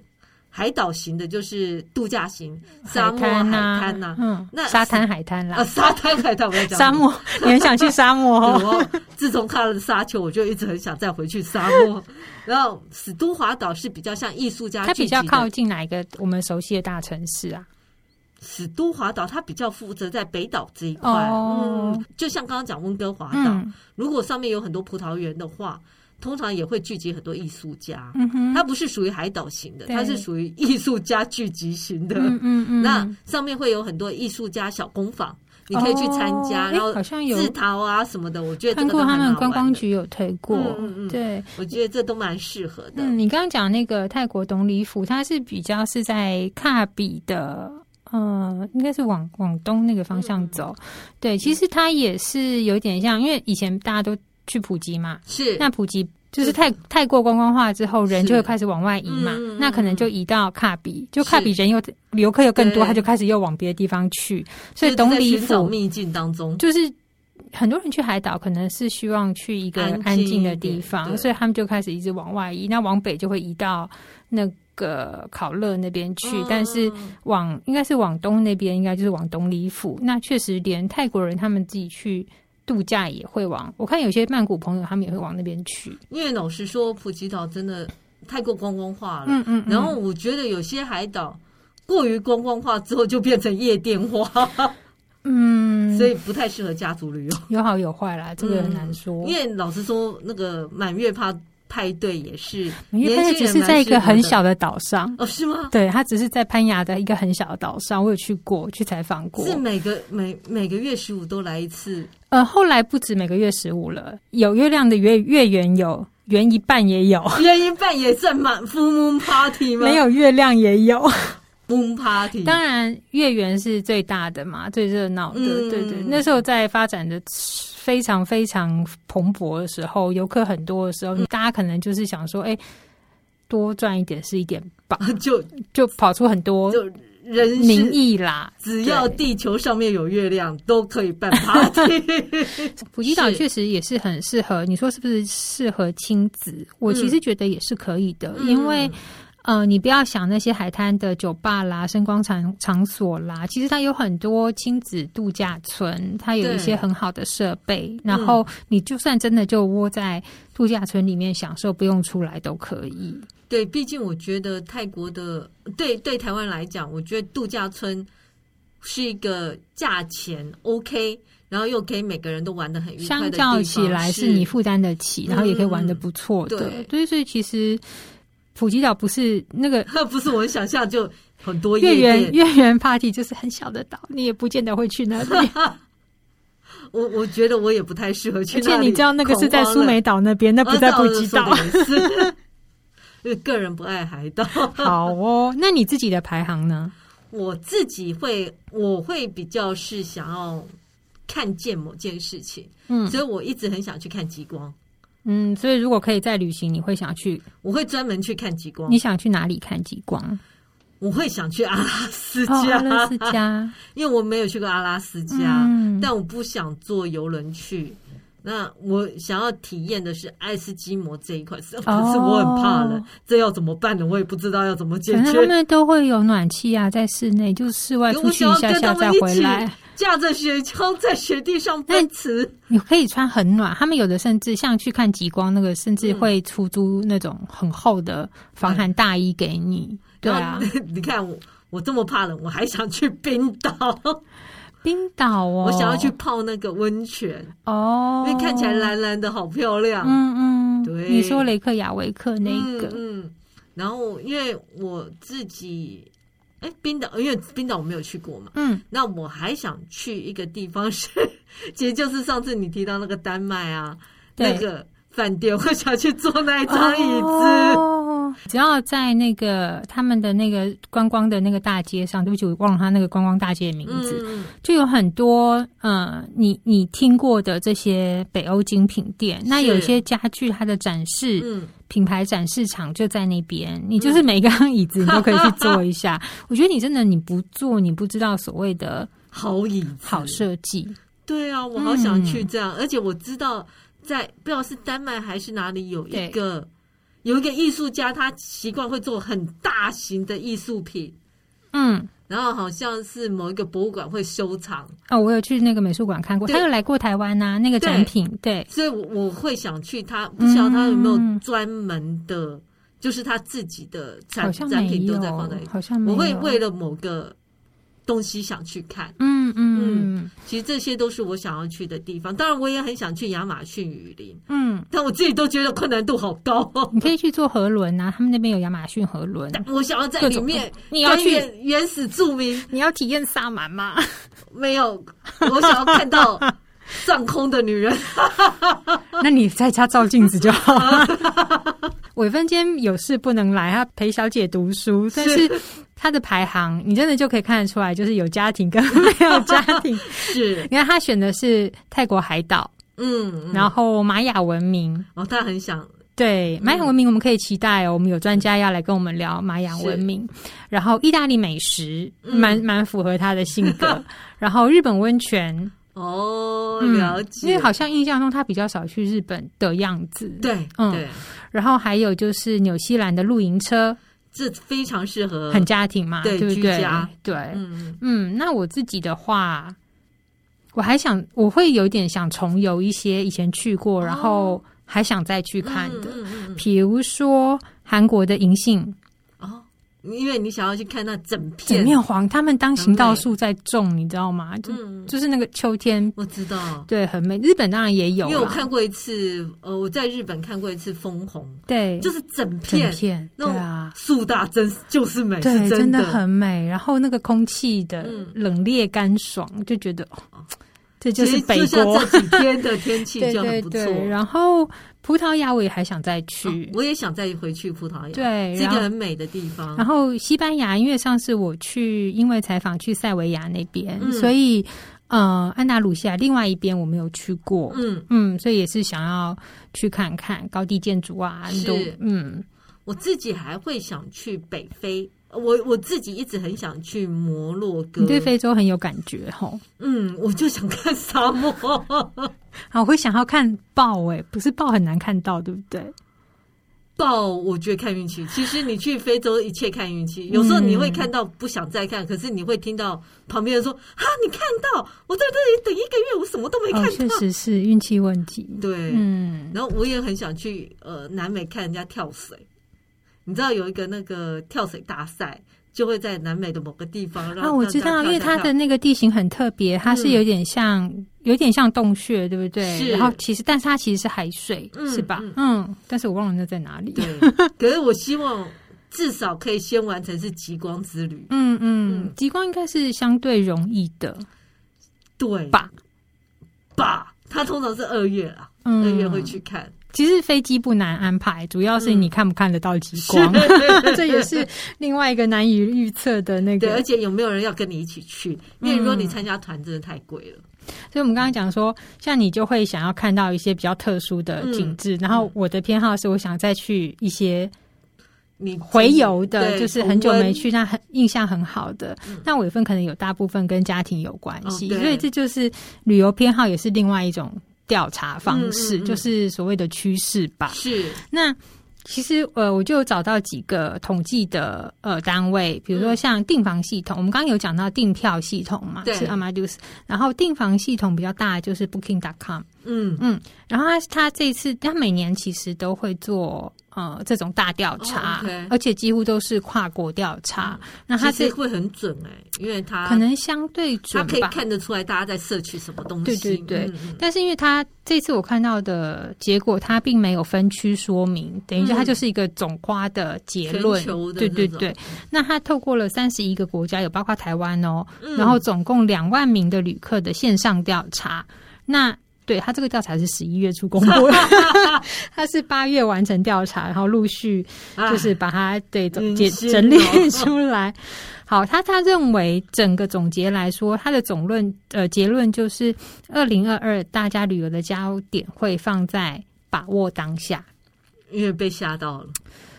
海岛型的，就是度假型，沙漠海滩呐，嗯，那沙滩海滩啦，啊，沙滩海滩，我要讲沙漠，你很想去沙漠哦。自从看了沙丘，我就一直很想再回去沙漠。然后史都华岛是比较像艺术家，它比较靠近哪一个我们熟悉的大城市啊？史都华岛它比较负责在北岛这一块，嗯，就像刚刚讲温哥华岛，如果上面有很多葡萄园的话。通常也会聚集很多艺术家，嗯、哼它不是属于海岛型的，对它是属于艺术家聚集型的。嗯嗯嗯，那上面会有很多艺术家小工坊，你可以去参加，哦、然后好像有自陶啊什么的。我觉得看过他们观光局有推过，嗯嗯对，我觉得这都蛮适合的。嗯，你刚刚讲那个泰国董里府，它是比较是在卡比的，呃，应该是往往东那个方向走。嗯、对，其实它也是有点像，因为以前大家都。去普及嘛，是。那普及就是太太过观光化之后，人就会开始往外移嘛，嗯、那可能就移到卡比，就卡比人又游客又更多，他就开始又往别的地方去，所以董里府秘境当中，就是很多人去海岛可能是希望去一个安静的地方，所以他们就开始一直往外移，那往北就会移到那个考勒那边去，嗯、但是往应该是往东那边，应该就是往东里府。那确实连泰国人他们自己去度假也会往，我看有些曼谷朋友他们也会往那边去。因为老实说，普吉岛真的太过观光化了。嗯嗯，嗯。然后我觉得有些海岛过于观光化之后，就变成夜店化。嗯，所以不太适合家族旅游。有好有坏啦，这个很难说。嗯、因为老实说，那个满月趴派对也是，满月派对只是在一个很小的岛上哦，是吗？对，它只是在攀牙的一个很小的岛上。我有去过，去采访过。是每个每每个月十五都来一次？呃，后来不止每个月十五了，有月亮的月月圆有圆一半也有，圆一半也算满 full moon party 吗？没有月亮也有。moon Party，当然月圆是最大的嘛，最热闹的，嗯、对对。那时候在发展的非常非常蓬勃的时候，游客很多的时候，嗯、大家可能就是想说，哎、欸，多赚一点是一点吧，就就跑出很多人名义啦。只要地球上面有月亮，都可以办 party。普吉岛确实也是很适合，你说是不是适合亲子？我其实觉得也是可以的，嗯、因为。呃，你不要想那些海滩的酒吧啦、声光场场所啦，其实它有很多亲子度假村，它有一些很好的设备，然后你就算真的就窝在度假村里面享受，不用出来都可以。对，毕竟我觉得泰国的，对对台湾来讲，我觉得度假村是一个价钱 OK，然后又可以每个人都玩的很愉快的较起来是你负担得起，然后也可以玩的不错的。对，所以所以其实。普吉岛不是那个，不是我想象就很多月圆月圆 party 就是很小的岛，你也不见得会去那里。我我觉得我也不太适合去而且你知道那个是在苏梅岛那边，那不在普吉岛。个人不爱海岛。好哦，那你自己的排行呢？我自己会，我会比较是想要看见某件事情，嗯，所以我一直很想去看极光。嗯，所以如果可以再旅行，你会想去？我会专门去看极光。你想去哪里看极光？我会想去阿拉斯加，哦、阿拉斯加，因为我没有去过阿拉斯加，嗯、但我不想坐游轮去。那我想要体验的是爱斯基摩这一块，可 是我很怕冷，哦、这要怎么办呢？我也不知道要怎么解决。他们都会有暖气啊，在室内，就室外出去一下下再回来。驾着雪橇在雪地上奔驰，你可以穿很暖。他们有的甚至像去看极光那个，甚至会出租那种很厚的防寒大衣给你。嗯、对啊，你看我我这么怕冷，我还想去冰岛。冰岛哦，我想要去泡那个温泉。哦，因为看起来蓝蓝的好漂亮。嗯嗯，对，你说雷克雅维克那个，嗯，嗯，然后因为我自己。哎，冰岛，因为冰岛我没有去过嘛。嗯，那我还想去一个地方是，其实就是上次你提到那个丹麦啊，那个饭店，我想去坐那一张椅子。哦，只要在那个他们的那个观光的那个大街上，对不起，我忘了他那个观光大街的名字，嗯，就有很多呃，你你听过的这些北欧精品店。那有些家具它的展示，嗯。品牌展示场就在那边，你就是每一个 椅子你都可以去坐一下。我觉得你真的你不坐，你不知道所谓的好椅子、好设计。对啊，我好想去这样，嗯、而且我知道在不知道是丹麦还是哪里有一个对有一个艺术家，他习惯会做很大型的艺术品。嗯。然后好像是某一个博物馆会收藏哦，我有去那个美术馆看过，他有来过台湾呐、啊，那个展品对，对所以我会想去他，不知道他有没有专门的，嗯、就是他自己的展展品都在放在，好像我会为了某个。东西想去看，嗯嗯嗯，其实这些都是我想要去的地方。当然，我也很想去亚马逊雨林，嗯，但我自己都觉得困难度好高。你可以去坐河轮啊，他们那边有亚马逊河轮。我想要在里面，你要去原始著民，你要体验萨满吗？没有，我想要看到 上空的女人。那你在家照镜子就好。伟芬今天有事不能来，他陪小姐读书，但是。他的排行，你真的就可以看得出来，就是有家庭跟没有家庭。是，你看他选的是泰国海岛，嗯，嗯，然后玛雅文明。哦，他很想对玛雅文明，我们可以期待哦。我们有专家要来跟我们聊玛雅文明。然后意大利美食，蛮蛮、嗯、符合他的性格。然后日本温泉，哦，了解、嗯。因为好像印象中他比较少去日本的样子。对，嗯，对。然后还有就是纽西兰的露营车。这非常适合很家庭嘛，对，对不对？对，嗯嗯。那我自己的话，我还想我会有点想重游一些以前去过，哦、然后还想再去看的，嗯嗯嗯、比如说韩国的银杏。因为你想要去看那整片。整面黄，他们当行道树在种，你知道吗？就、嗯、就是那个秋天，我知道，对，很美。日本当然也有，因为我看过一次，呃，我在日本看过一次枫红，对，就是整片。整片，对啊，树大真就是美，对，是真的，真的很美。然后那个空气的冷冽干爽，嗯、就觉得哦，这就是北国。这几天的天气 就很不错。对对对，然后。葡萄牙我也还想再去，哦，我也想再回去葡萄牙，对，是一个很美的地方。然后西班牙，因为上次我去，因为采访去塞维亚那边，嗯、所以呃，安达鲁西亚另外一边我没有去过，嗯。嗯，所以也是想要去看看高地建筑啊，都嗯，我自己还会想去北非。我我自己一直很想去摩洛哥，你对非洲很有感觉吼？嗯，我就想看沙漠。啊，我会想要看豹，哎，不是豹很难看到，对不对？豹，我觉得看运气。其实你去非洲，一切看运气。有时候你会看到不想再看，嗯、可是你会听到旁边人说：“啊，你看到我在这里等一个月，我什么都没看到。”确实是运气问题。对，嗯。然后我也很想去呃南美看人家跳水。你知道有一个那个跳水大赛，就会在南美的某个地方。啊，我知道，因为它的那个地形很特别，它是有点像，嗯、有点像洞穴，对不对？是。然后其实，但是它其实是海水，嗯、是吧？嗯。但是我忘了那在哪里。对。可是我希望至少可以先完成是极光之旅。嗯嗯。极、嗯、光应该是相对容易的，对吧？吧。它通常是二月啊，二、嗯、月会去看。其实飞机不难安排，主要是你看不看得到极光，嗯、这也是另外一个难以预测的那个。对，而且有没有人要跟你一起去？因为如果你参加团，真的太贵了。嗯、所以，我们刚刚讲说，像你就会想要看到一些比较特殊的景致。嗯、然后，我的偏好是我想再去一些你回游的，就是很久没去，但很印象很好的。那尾份可能有大部分跟家庭有关系，哦、所以这就是旅游偏好，也是另外一种。调查方式，嗯嗯嗯，就是所谓的趋势吧。是，那其实呃，我就找到几个统计的呃单位，比如说像订房系统，嗯、我们刚刚有讲到订票系统嘛，对。是 Amadeus，然后订房系统比较大的就是 Booking.com。嗯嗯，然后他他这一次他每年其实都会做。呃，这种大调查，oh, okay. 而且几乎都是跨国调查。嗯、那他是会很准哎、欸，因为他可能相对准吧，他可以看得出来大家在摄取什么东西。对对对，但是因为他这次我看到的结果，他并没有分区说明，等于说他就是一个总花的结论。嗯、对对对，那他透过了三十一个国家，有包括台湾哦，嗯、然后总共两万名的旅客的线上调查，那。对，他这个调查是十一月初公布的 他是八月完成调查，然后陆续就是把它对总结整理 出来。好，他他认为整个总结来说，他的总论呃结论就是，二零二二大家旅游的焦点会放在把握当下，因为被吓到了。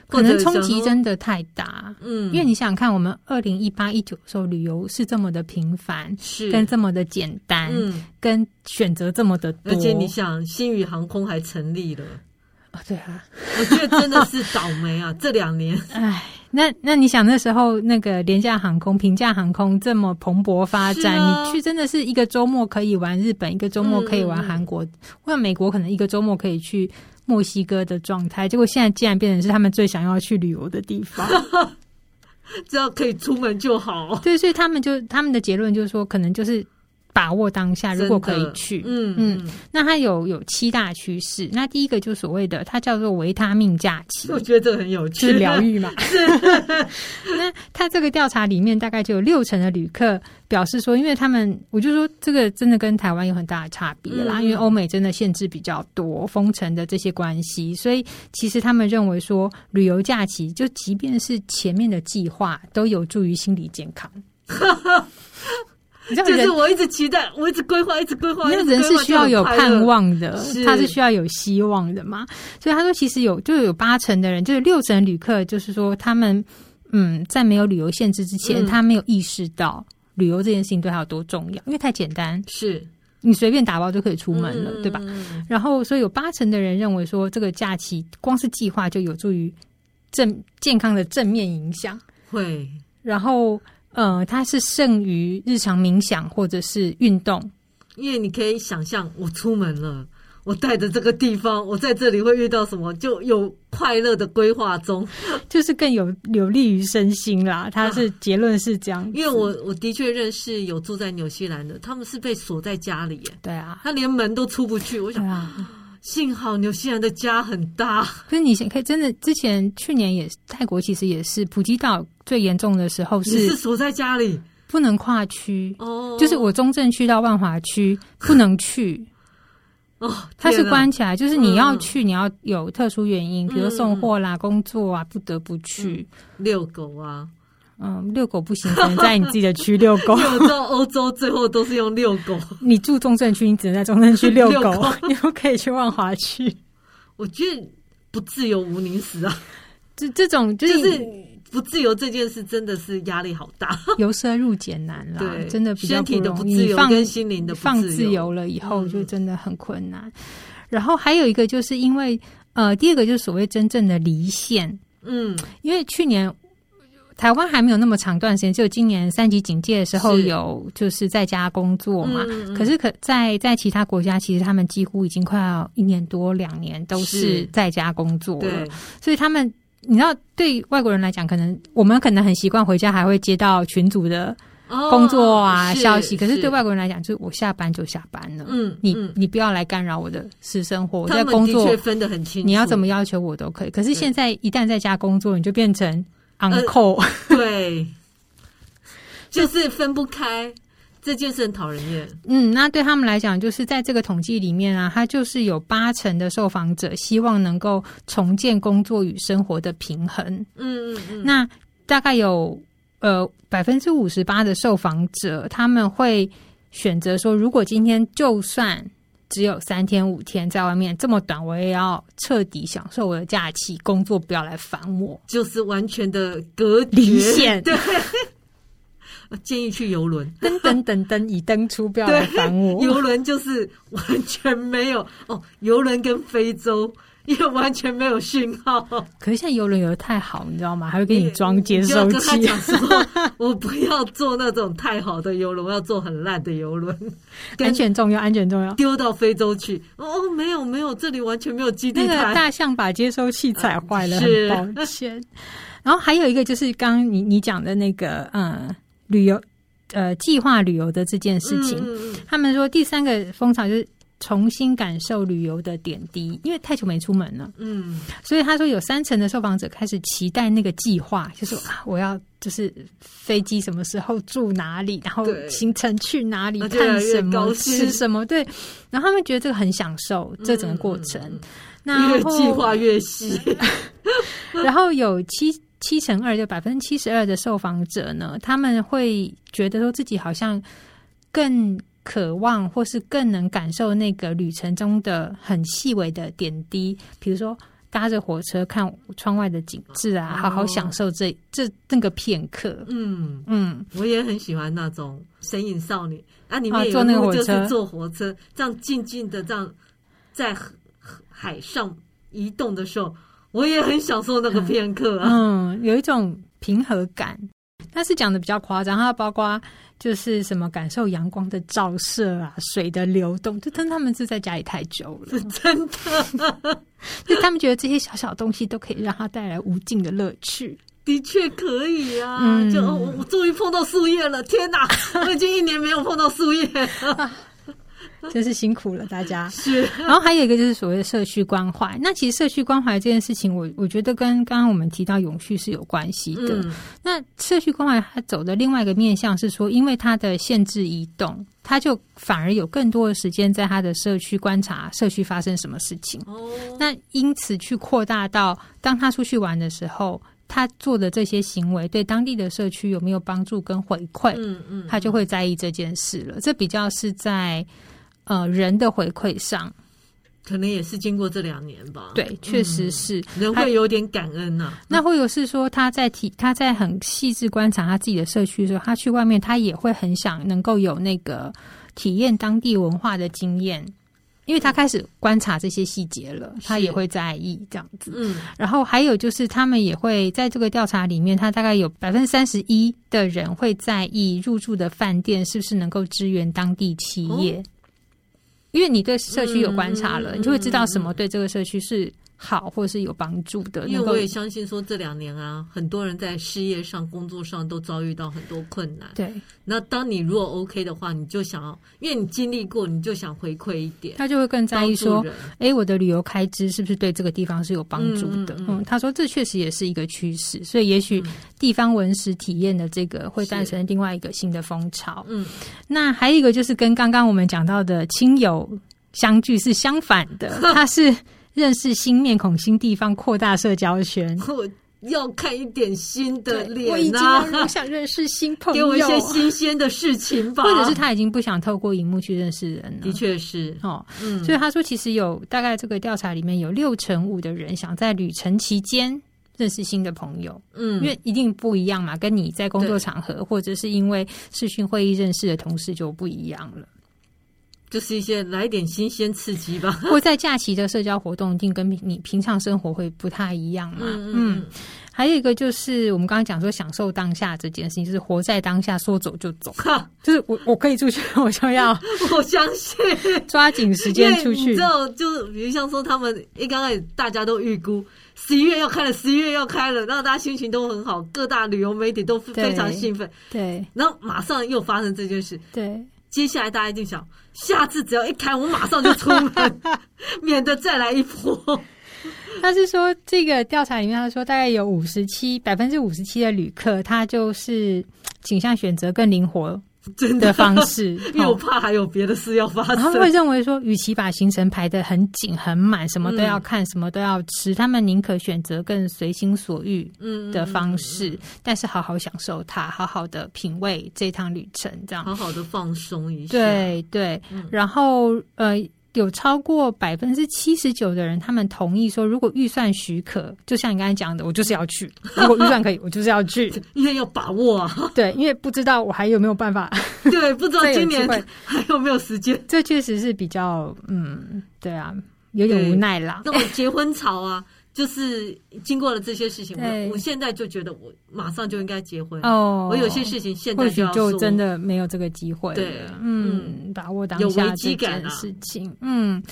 可能冲击真的太大，嗯，因为你想想看，我们二零一八一九的时候旅游是这么的频繁，是跟这么的简单，嗯，跟选择这么的多，而且你想，新宇航空还成立了啊，对啊，我觉得真的是倒霉啊，这两年，哎，那那你想那时候那个廉价航空、平价航空这么蓬勃发展，啊、你去真的是一个周末可以玩日本，一个周末可以玩韩国，嗯、或者美国可能一个周末可以去。墨西哥的状态，结果现在竟然变成是他们最想要去旅游的地方，只要可以出门就好。对，所以他们就他们的结论就是说，可能就是。把握当下，如果可以去，嗯嗯，那它有有七大趋势。那第一个就所谓的，它叫做维他命假期。我觉得这个很有趣，是疗愈嘛？是。那它这个调查里面，大概就有六成的旅客表示说，因为他们，我就说这个真的跟台湾有很大的差别啦。嗯、因为欧美真的限制比较多，封城的这些关系，所以其实他们认为说，旅游假期就即便是前面的计划，都有助于心理健康。就是我一直期待，我一直规划，一直规划。那人是需要有盼望的，他是需要有希望的嘛？所以他说，其实有就有八成的人，就是六成旅客，就是说他们嗯，在没有旅游限制之前，嗯、他没有意识到旅游这件事情对他有多重要，因为太简单，是你随便打包就可以出门了，嗯、对吧？然后，所以有八成的人认为说，这个假期光是计划就有助于。正健康的正面影响。会，然后呃，它是胜于日常冥想或者是运动，因为你可以想象，我出门了。我带着这个地方，我在这里会遇到什么，就有快乐的规划中，就是更有有利于身心啦。他是、啊、结论是这样，因为我我的确认识有住在纽西兰的，他们是被锁在家里耶。对啊，他连门都出不去。我想，啊、幸好纽西兰的家很大。可是你可以真的，之前去年也泰国其实也是普吉岛最严重的时候是是锁在家里，不能跨区哦，就是我中正区到万华区不能去。哦，它是关起来，就是你要去，嗯、你要有特殊原因，比如送货啦、嗯、工作啊，不得不去。遛狗啊，嗯，遛狗不行，只能在你自己的区遛狗。有到欧洲最后都是用遛狗。你住中正区，你只能在中正区遛 狗，你不可以去万华区。我觉得不自由无宁死啊！这这种就是。就是不自由这件事真的是压力好大，由奢入俭难啦，对，真的比较不容易。身体的不自由跟心灵的不自，放自由了以后，就真的很困难。嗯、然后还有一个就是因为呃，第二个就是所谓真正的离线，嗯，因为去年台湾还没有那么长段时间，只有今年三级警戒的时候有就是在家工作嘛。嗯、可是可在在其他国家，其实他们几乎已经快要一年多两年都是在家工作了，所以他们。你知道，对外国人来讲，可能我们可能很习惯回家还会接到群组的工作啊、哦、消息，可是对外国人来讲，就是我下班就下班了。嗯，你你不要来干扰我的私生活。我在工作分得很清楚，你要怎么要求我都可以。可是现在一旦在家工作，你就变成呃、对，就是分不开。这件事很讨人厌。嗯，那对他们来讲，就是在这个统计里面啊，它就是有八成的受访者希望能够重建工作与生活的平衡。嗯嗯嗯。那大概有呃百分之五十八的受访者，他们会选择说，如果今天就算只有三天五天在外面这么短，我也要彻底享受我的假期，工作不要来烦我，就是完全的隔离线。对。建议去游轮，噔噔噔噔，已登出，不要来烦我。游轮就是完全没有哦，游轮跟非洲 也完全没有讯号。可是现在游轮游的太好，你知道吗？还会给你装接收器。你说 我不要坐那种太好的游轮，我要坐很烂的游轮。安全重要，安全重要。丢到非洲去？哦，没有没有，这里完全没有基地台。那个大象把接收器踩坏了，很抱歉。然后还有一个就是刚刚你你讲的那个，嗯。旅游，呃，计划旅游的这件事情，嗯、他们说第三个风潮就是重新感受旅游的点滴，因为太久没出门了，嗯，所以他说有三成的受访者开始期待那个计划，就是啊，我要就是飞机什么时候住哪里，然后行程去哪里，看什么吃什么，对，然后他们觉得这个很享受这整个过程，嗯、那越计划越细，然后有七。七乘二，就百分之七十二的受访者呢，他们会觉得说自己好像更渴望，或是更能感受那个旅程中的很细微的点滴，比如说搭着火车看窗外的景致啊，好好享受这这那个片刻。嗯嗯，我也很喜欢那种神隐少女啊，里面坐那个火车，坐火车这样静静的这样在海上移动的时候。我也很享受那个片刻啊，嗯，有一种平和感。但是讲的比较夸张，他包括就是什么感受阳光的照射啊，水的流动，就但他们是在家里太久了，是 真的。就他们觉得这些小小东西都可以让他带来无尽的乐趣。的确可以啊，嗯、就我我终于碰到树叶了，天哪，我已经一年没有碰到树叶了。真是辛苦了，大家。是，然后还有一个就是所谓的社区关怀。那其实社区关怀这件事情，我我觉得跟刚刚我们提到永续是有关系的。嗯、那社区关怀它走的另外一个面向是说，因为它的限制移动，它就反而有更多的时间在它的社区观察社区发生什么事情。哦，那因此去扩大到当他出去玩的时候，他做的这些行为对当地的社区有没有帮助跟回馈？嗯嗯，他就会在意这件事了。这比较是在。呃，人的回馈上，可能也是经过这两年吧。对，确实是、嗯、人会有点感恩呐、啊。那会有是说他在体他在很细致观察他自己的社区的时候，他去外面他也会很想能够有那个体验当地文化的经验。因为他开始观察这些细节了，他也会在意这样子。嗯，然后还有就是，他们也会在这个调查里面，他大概有百分之三十一的人会在意入住的饭店是不是能够支援当地企业，哦、因为你对社区有观察了，嗯、你就会知道什么对这个社区是。好，或者是有帮助的。因为我也相信说，这两年啊，很多人在事业上、工作上都遭遇到很多困难。对，那当你如果 OK 的话，你就想要，因为你经历过，你就想回馈一点。他就会更在意说，哎，我的旅游开支是不是对这个地方是有帮助的？嗯，嗯，嗯，他说这确实也是一个趋势，所以也许地方文史体验的这个会诞生另外一个新的风潮。嗯，那还有一个就是跟刚刚我们讲到的亲友相聚是相反的，他是。认识新面孔、新地方，扩大社交圈。我要看一点新的脸啊！我已经 我想认识新朋友，给我一些新鲜的事情吧。或者是他已经不想透过荧幕去认识人了。的确是哦，嗯，所以他说，其实有大概这个调查里面有六成五的人想在旅程期间认识新的朋友。嗯，因为一定不一样嘛，跟你在工作场合或者是因为视讯会议认识的同事就不一样了。就是一些来点新鲜刺激吧，或在假期的社交活动，一定跟你平常生活会不太一样嘛。嗯，嗯，还有一个就是我们刚刚讲说享受当下这件事情，就是活在当下，说走就走。哈，就是我我可以出去，我就要 我相信抓紧时间出去。你知道，就是比如像说他们一刚开始大家都预估十一月要开了，十一月要开了，然后大家心情都很好，各大旅游媒体都非常兴奋。对，然后马上又发生这件事。对。接下来大家一定想，下次只要一开，我马上就出门，免得再来一波。他是说，这个调查里面，他说大概有五十七百分之五十七的旅客，他就是倾向选择更灵活。真的方式，因为我怕还有别的事要发生。他们会认为说，与其把行程排得很紧很满，什么都要看，什么都要吃，他们宁可选择更随心所欲的方式，但是好好享受它，好好的品味这趟旅程，这样好好的放松一下。对对，然后呃。有超过百分之七十九的人，他们同意说，如果预算许可，就像你刚才讲的，我就是要去。如果预算可以，我就是要去，因为要把握啊。对，因为不知道我还有没有办法。对，不知道今年还有没有时间。这确实是比较，嗯，对啊，有点无奈啦。那我结婚潮啊。就是经过了这些事情，我我现在就觉得我马上就应该结婚。哦。我有些事情现在就就真的没有这个机会。对，嗯，把握当下。这件事情。嗯，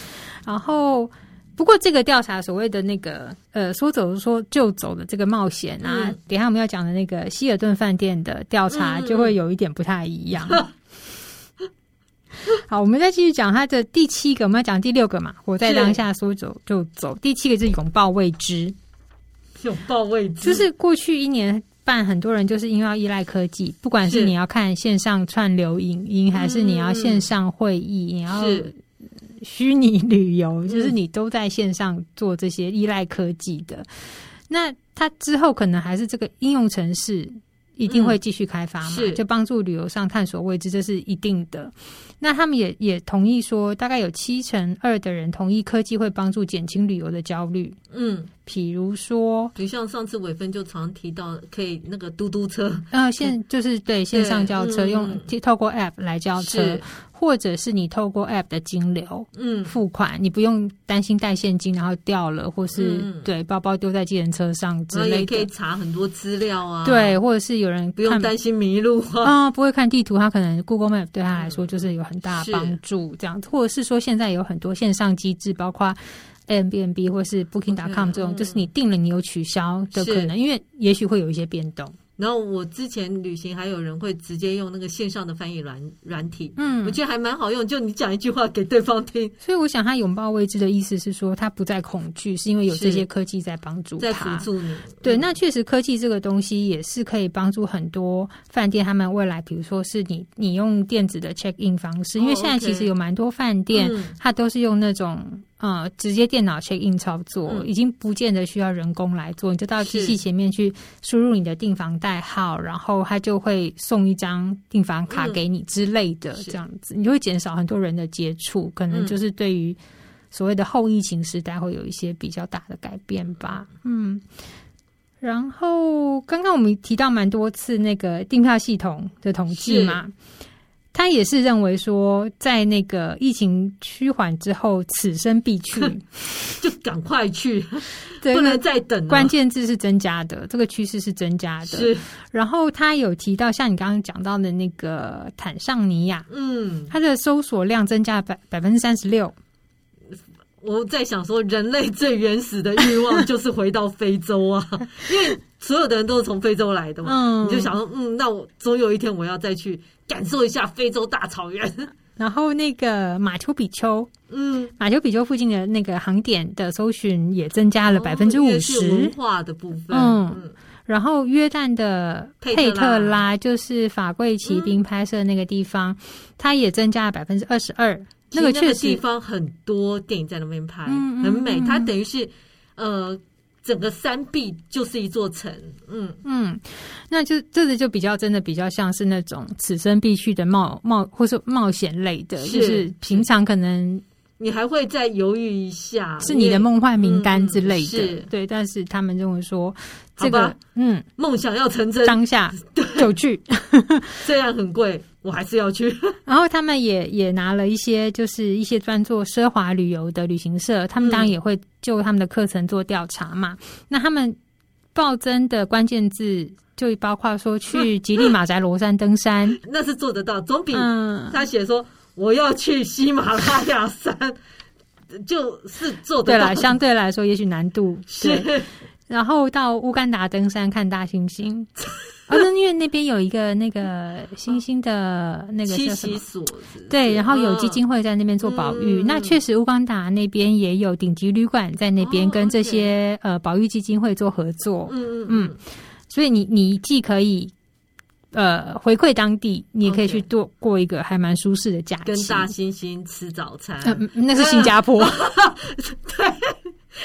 然后不过这个调查所谓的那个呃说走说就走的这个冒险啊，等一下我们要讲的那个希尔顿饭店的调查就会有一点不太一样。好，我们再继续讲它的第七个，我们要讲第六个嘛。活在当下，说走就走。第七个是拥抱未知，拥抱未知。就是过去一年半，很多人就是因为要依赖科技，不管是你要看线上串流影音，还是你要线上会议，你要虚拟旅游，就是你都在线上做这些依赖科技的。那它之后可能还是这个应用程式一定会继续开发嘛？就帮助旅游上探索未知，这是一定的。那他们也也同意说，大概有七成二的人同意科技会帮助减轻旅游的焦虑。嗯，比如说，比如像上次伟芬就常提到，可以那个嘟嘟车，呃，现就是对线上叫车，用透过 App 来叫车。或者是你透过 App 的金流，嗯，付款，你不用担心带现金然后掉了，或是、嗯、对包包丢在计程车上之类的，也可以查很多资料啊。对，或者是有人不用担心迷路啊、嗯，不会看地图，他可能 Google Map 对他来说就是有很大的帮助，这样子。或者是说现在有很多线上机制，包括 Airbnb 或是 Booking.com 这种，嗯、就是你定了你有取消的可能，因为也许会有一些变动。然后我之前旅行还有人会直接用那个线上的翻译软软体，嗯，我觉得还蛮好用。就你讲一句话给对方听，所以我想他拥抱未知的意思是说他不再恐惧，是因为有这些科技在帮助他，在辅助你。对，那确实科技这个东西也是可以帮助很多饭店，他们未来比如说是你你用电子的 check in 方式，因为现在其实有蛮多饭店，它都是用那种。呃、嗯，直接电脑 check in 操作，嗯、已经不见得需要人工来做，你就到机器前面去输入你的订房代号，然后它就会送一张订房卡给你之类的，这样子，嗯、你就会减少很多人的接触，可能就是对于所谓的后疫情时代会有一些比较大的改变吧。嗯，然后刚刚我们提到蛮多次那个订票系统的统计嘛。他也是认为说，在那个疫情趋缓之后，此生必去，就赶快去，不能再等。关键字是增加的，这个趋势是增加的。是。然后他有提到，像你刚刚讲到的那个坦桑尼亚，嗯，它的搜索量增加百百分之三十六。我在想说，人类最原始的欲望就是回到非洲啊，因为所有的人都是从非洲来的嘛。嗯，你就想说，嗯，那我总有一天我要再去感受一下非洲大草原。然后那个马丘比丘，嗯，马丘比丘附近的那个航点的搜寻也增加了百分之五十。文化的部分，嗯，嗯，然后约旦的佩特拉，就是法贵骑兵拍摄那个地方，嗯，它也增加了百分之二十二。那个确实地方很多电影在那边拍，嗯、很美。它等于是，呃，整个山壁就是一座城。嗯嗯，那就这个就比较真的比较像是那种此生必去的冒冒或是冒险类的，是就是平常可能你还会再犹豫一下，是你的梦幻名单之类的。嗯、对，但是他们认为说这个嗯，梦想要成真，当下 就去，虽然很贵。我还是要去，然后他们也也拿了一些，就是一些专做奢华旅游的旅行社，他们当然也会就他们的课程做调查嘛。嗯、那他们暴增的关键字就包括说去 吉利马扎罗山登山，那是做得到，总比他写说我要去喜马拉雅山，就是做得到。对啦，相对来说也许难度是。然后到乌干达登山看大猩猩。而是因为那边有一个那个星星的那个栖息所，对，然后有基金会在那边做保育。那确实乌干达那边也有顶级旅馆在那边跟这些呃保育基金会做合作。嗯嗯嗯，所以你你既可以呃回馈当地，你也可以去度过一个还蛮舒适的假期，跟大猩猩吃早餐。那是新加坡，对，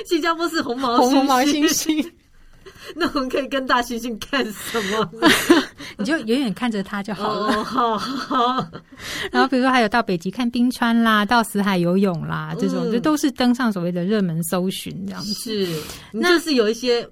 新加坡是红毛红毛猩猩。那我们可以跟大猩猩干什么？你就远远看着它就好了。哦，好好。然后比如说还有到北极看冰川啦，到死海游泳啦，这种这都是登上所谓的热门搜寻这样子。是，那是有一些。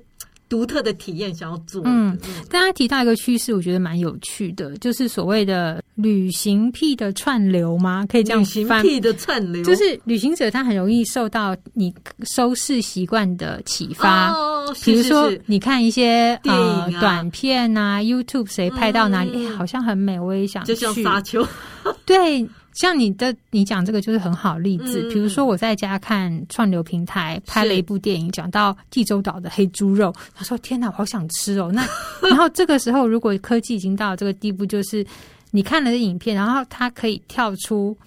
独特的体验想要做，嗯，大家提到一个趋势，我觉得蛮有趣的，就是所谓的旅行癖的串流吗？可以这样翻？旅行癖的串流，就是旅行者他很容易受到你收视习惯的启发，哦，比如说你看一些电影、呃、短片啊，YouTube 谁拍到哪里，好像很美，我也想去，就像沙丘，对。像你的，你讲这个就是很好例子。比如说，我在家看串流平台拍了一部电影，讲到济州岛的黑猪肉，他说：“天哪，我好想吃哦！”那 然后这个时候，如果科技已经到了这个地步，就是你看了这影片，然后它可以跳出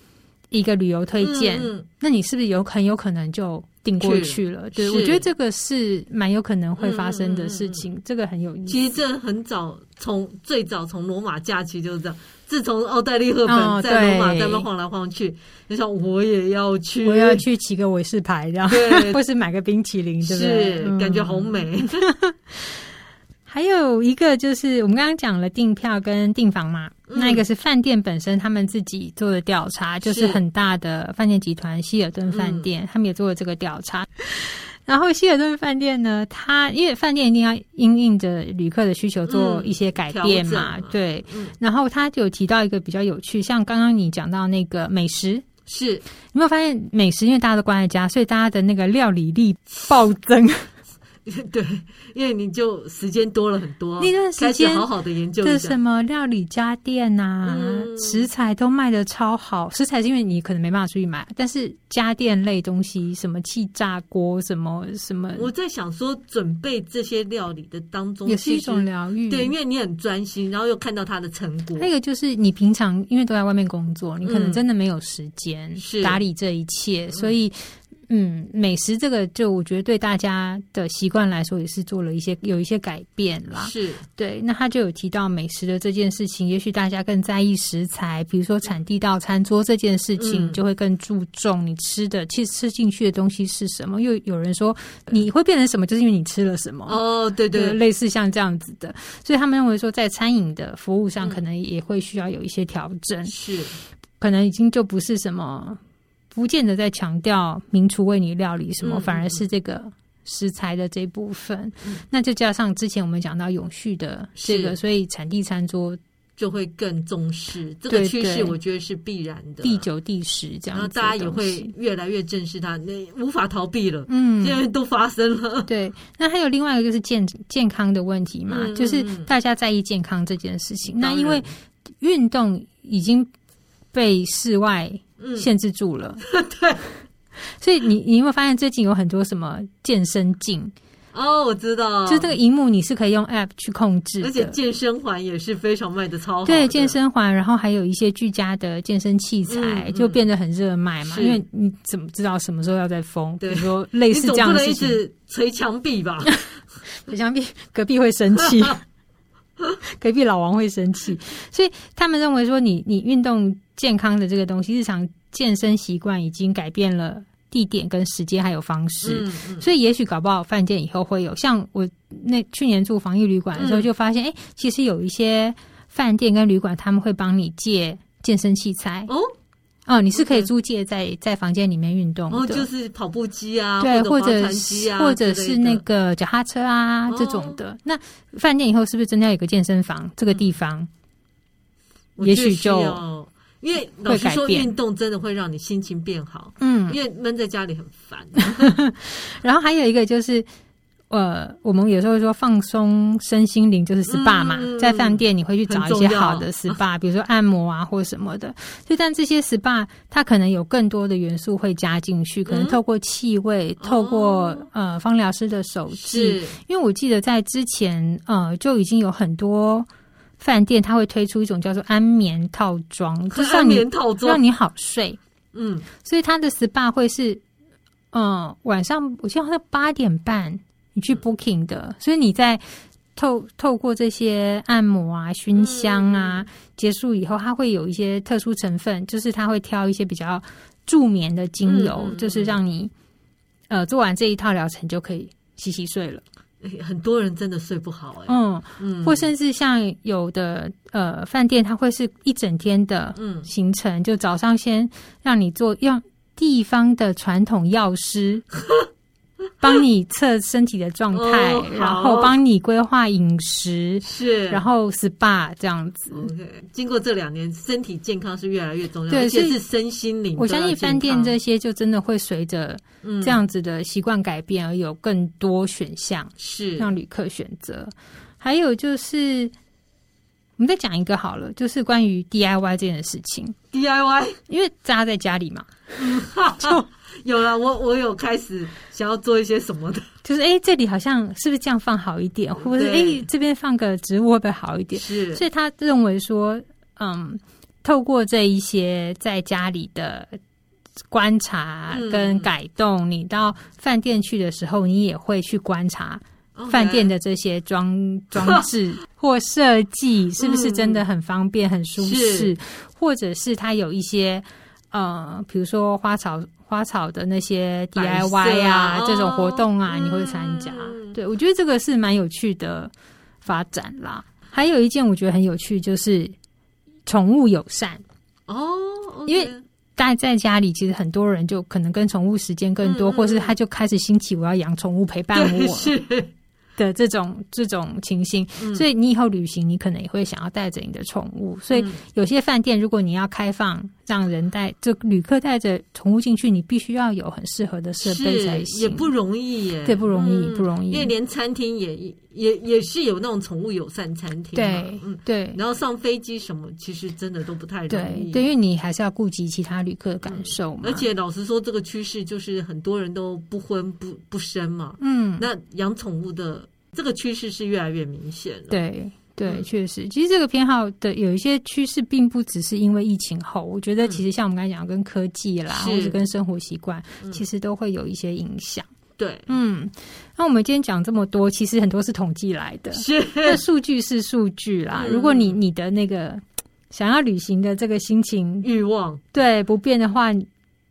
一个旅游推荐，那你是不是有很有可能就？订过去了，对，我觉得这个是蛮有可能会发生的事情，嗯、这个很有意思。其实这很早，从最早从罗马假期就是这样。自从奥黛丽·赫本在罗马在那晃来晃去，就像我也要去，我要去骑个伟士牌，这样，对，或是买个冰淇淋，对不对？是，感觉好美。还有一个就是我们刚刚讲了订票跟订房嘛，嗯、那一个是饭店本身他们自己做的调查，是就是。很大的饭店集团希尔顿饭店，嗯、他们也做了这个调查。然后希尔顿饭店呢，它因为饭店一定要因应着旅客的需求做一些改变嘛，嗯、对。嗯、然后他就有提到一个比较有趣，像刚刚你讲到那个美食，是你有没有发现美食，因为大家都关在家，所以大家的那个料理力暴增。对，因为你就时间多了很多，那段时间好好的研究的什么料理家电呐、啊，嗯、食材都卖的超好。食材是因为你可能没办法出去买，但是家电类东西，什么气炸锅，什么什么，我在想说，准备这些料理的当中也是一种疗愈。对，因为你很专心，然后又看到它的成果。那个就是你平常因为都在外面工作，你可能真的没有时间打理这一切，嗯、所以。嗯，美食这个就我觉得对大家的习惯来说也是做了一些有一些改变啦。是对，那他就有提到美食的这件事情，也许大家更在意食材，比如说产地到餐桌这件事情，就会更注重你吃的，其实吃进去的东西是什么。又有人说你会变成什么，就是因为你吃了什么。哦，对对，类似像这样子的，所以他们认为说在餐饮的服务上，可能也会需要有一些调整。是，可能已经就不是什么。不见得在强调名厨为你料理什么，嗯、反而是这个食材的这部分。嗯、那就加上之前我们讲到永续的这个，所以产地餐桌就会更重视这个趋势，我觉得是必然的。第九、第十这样，然后大家也会越来越正视它，那无法逃避了。嗯，现在都发生了。对，那还有另外一个就是健健康的问题嘛，嗯、就是大家在意健康这件事情。嗯、那因为运动已经被室外限制住了，嗯、对，所以你你有没有发现最近有很多什么健身镜？哦，我知道，就是这个荧幕你是可以用 App 去控制，而且健身环也是非常卖的超好的。对，健身环，然后还有一些居家的健身器材，嗯、就变得很热卖嘛。因为你怎么知道什么时候要再封？对，比如说类似这样的事情，你总不能一直捶墙壁吧？捶墙壁，隔壁会生气，隔壁老王会生气。所以他们认为说你，你你运动健康的这个东西，日常健身习惯已经改变了。地点跟时间还有方式，嗯嗯、所以也许搞不好饭店以后会有。像我那去年住防疫旅馆的时候，就发现，哎、嗯，其实有一些饭店跟旅馆他们会帮你借健身器材哦。哦，你是可以租借在在房间里面运动的，哦，就是跑步机啊，对，或者是或者是那个脚踏车啊这种的。哦、那饭店以后是不是真的要有个健身房？这个地方，嗯、也许就。因为老实说，运动真的会让你心情变好。嗯，因为闷在家里很烦。然后还有一个就是，呃，我们有时候说放松身心灵，就是 SPA 嘛，嗯、在饭店你会去找一些好的 SPA，比如说按摩啊或什么的。就但这些 SPA 它可能有更多的元素会加进去，可能透过气味，嗯、透过、哦、呃芳疗师的手技。因为我记得在之前呃就已经有很多。饭店它会推出一种叫做安眠套装，就是让你让你好睡。嗯，所以它的 SPA 会是，嗯，晚上我记得好像八点半你去 booking 的，嗯、所以你在透透过这些按摩啊、熏香啊、嗯、结束以后，它会有一些特殊成分，就是它会挑一些比较助眠的精油，嗯、就是让你呃做完这一套疗程就可以洗洗睡了。很多人真的睡不好哎、欸，嗯嗯，或甚至像有的呃饭店，它会是一整天的行程，嗯、就早上先让你做，用地方的传统药师。帮你测身体的状态，哦、然后帮你规划饮食，是，然后 SPA 这样子。OK，经过这两年，身体健康是越来越重要，对，而且是身心灵。我相信饭店这些就真的会随着这样子的习惯改变而有更多选项，是让旅客选择。还有就是，我们再讲一个好了，就是关于 DIY 这件事情。DIY，因为扎在家里嘛，就。有了，我我有开始想要做一些什么的，就是哎，这里好像是不是这样放好一点，或者是哎这边放个植物会不会好一点？是，所以他认为说，嗯，透过这一些在家里的观察跟改动，嗯、你到饭店去的时候，你也会去观察饭店的这些装 装置或设计是不是真的很方便、嗯、很舒适，或者是它有一些呃，比如说花草。花草的那些 DIY 啊，啊这种活动啊，嗯、你会参加？对，我觉得这个是蛮有趣的发展啦。还有一件我觉得很有趣，就是宠物友善哦，okay、因为待在家里，其实很多人就可能跟宠物时间更多，嗯、或是他就开始兴起我要养宠物陪伴我。的这种这种情形，所以你以后旅行，你可能也会想要带着你的宠物。嗯、所以有些饭店，如果你要开放让人带，就旅客带着宠物进去，你必须要有很适合的设备才行，也不容易耶。对，不容易，嗯、不容易。因为连餐厅也也也是有那种宠物友善餐厅，对，嗯，对。然后上飞机什么，其实真的都不太容易，对，对，因为你还是要顾及其他旅客的感受嘛。而且老实说，这个趋势就是很多人都不婚不不生嘛，嗯，那养宠物的。这个趋势是越来越明显了。对对，确实，其实这个偏好的有一些趋势，并不只是因为疫情后。我觉得，其实像我们刚才讲，跟科技啦，或者跟生活习惯，其实都会有一些影响。对，嗯。那我们今天讲这么多，其实很多是统计来的，是那数据是数据啦。如果你你的那个想要旅行的这个心情欲望对不变的话，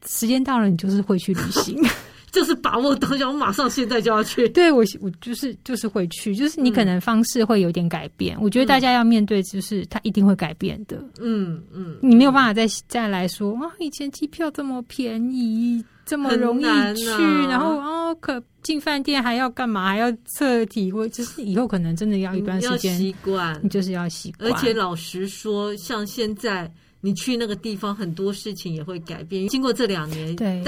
时间到了，你就是会去旅行。就是把握当下，我马上现在就要去。对我，我就是就是会去，就是你可能方式会有点改变。嗯、我觉得大家要面对，就是它一定会改变的。嗯嗯，你没有办法再再来说啊，以前机票这么便宜，这么容易去，啊、然后哦，可进饭店还要干嘛？还要测体温，就是以后可能真的要一段时间习惯，你就是要习惯。而且老实说，像现在你去那个地方，很多事情也会改变。经过这两年，对。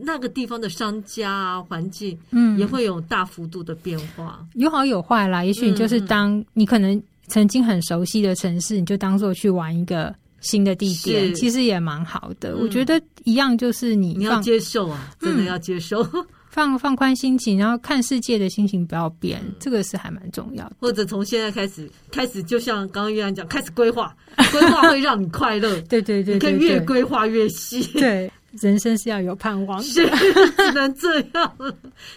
那个地方的商家啊，环境，嗯，也会有大幅度的变化，嗯、有好有坏啦。也许你就是当你可能曾经很熟悉的城市，你就当做去玩一个新的地点，其实也蛮好的。嗯、我觉得一样，就是你你要接受啊，真的要接受，嗯、放放宽心情，然后看世界的心情不要变，嗯、这个是还蛮重要的。或者从现在开始，开始就像刚刚月安讲，开始规划，规划会让你快乐。对，对，对对对，你可以越规划越细。对。人生是要有盼望的，是 只能这样。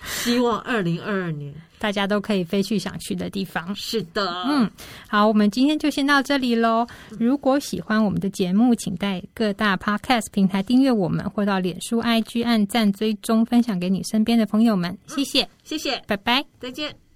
希望二零二二年大家都可以飞去想去的地方。是的，嗯，好，我们今天就先到这里喽。如果喜欢我们的节目，请在各大 Podcast 平台订阅我们，或到脸书、IG 按赞追踪，分享给你身边的朋友们。谢谢，谢谢，拜拜，再见。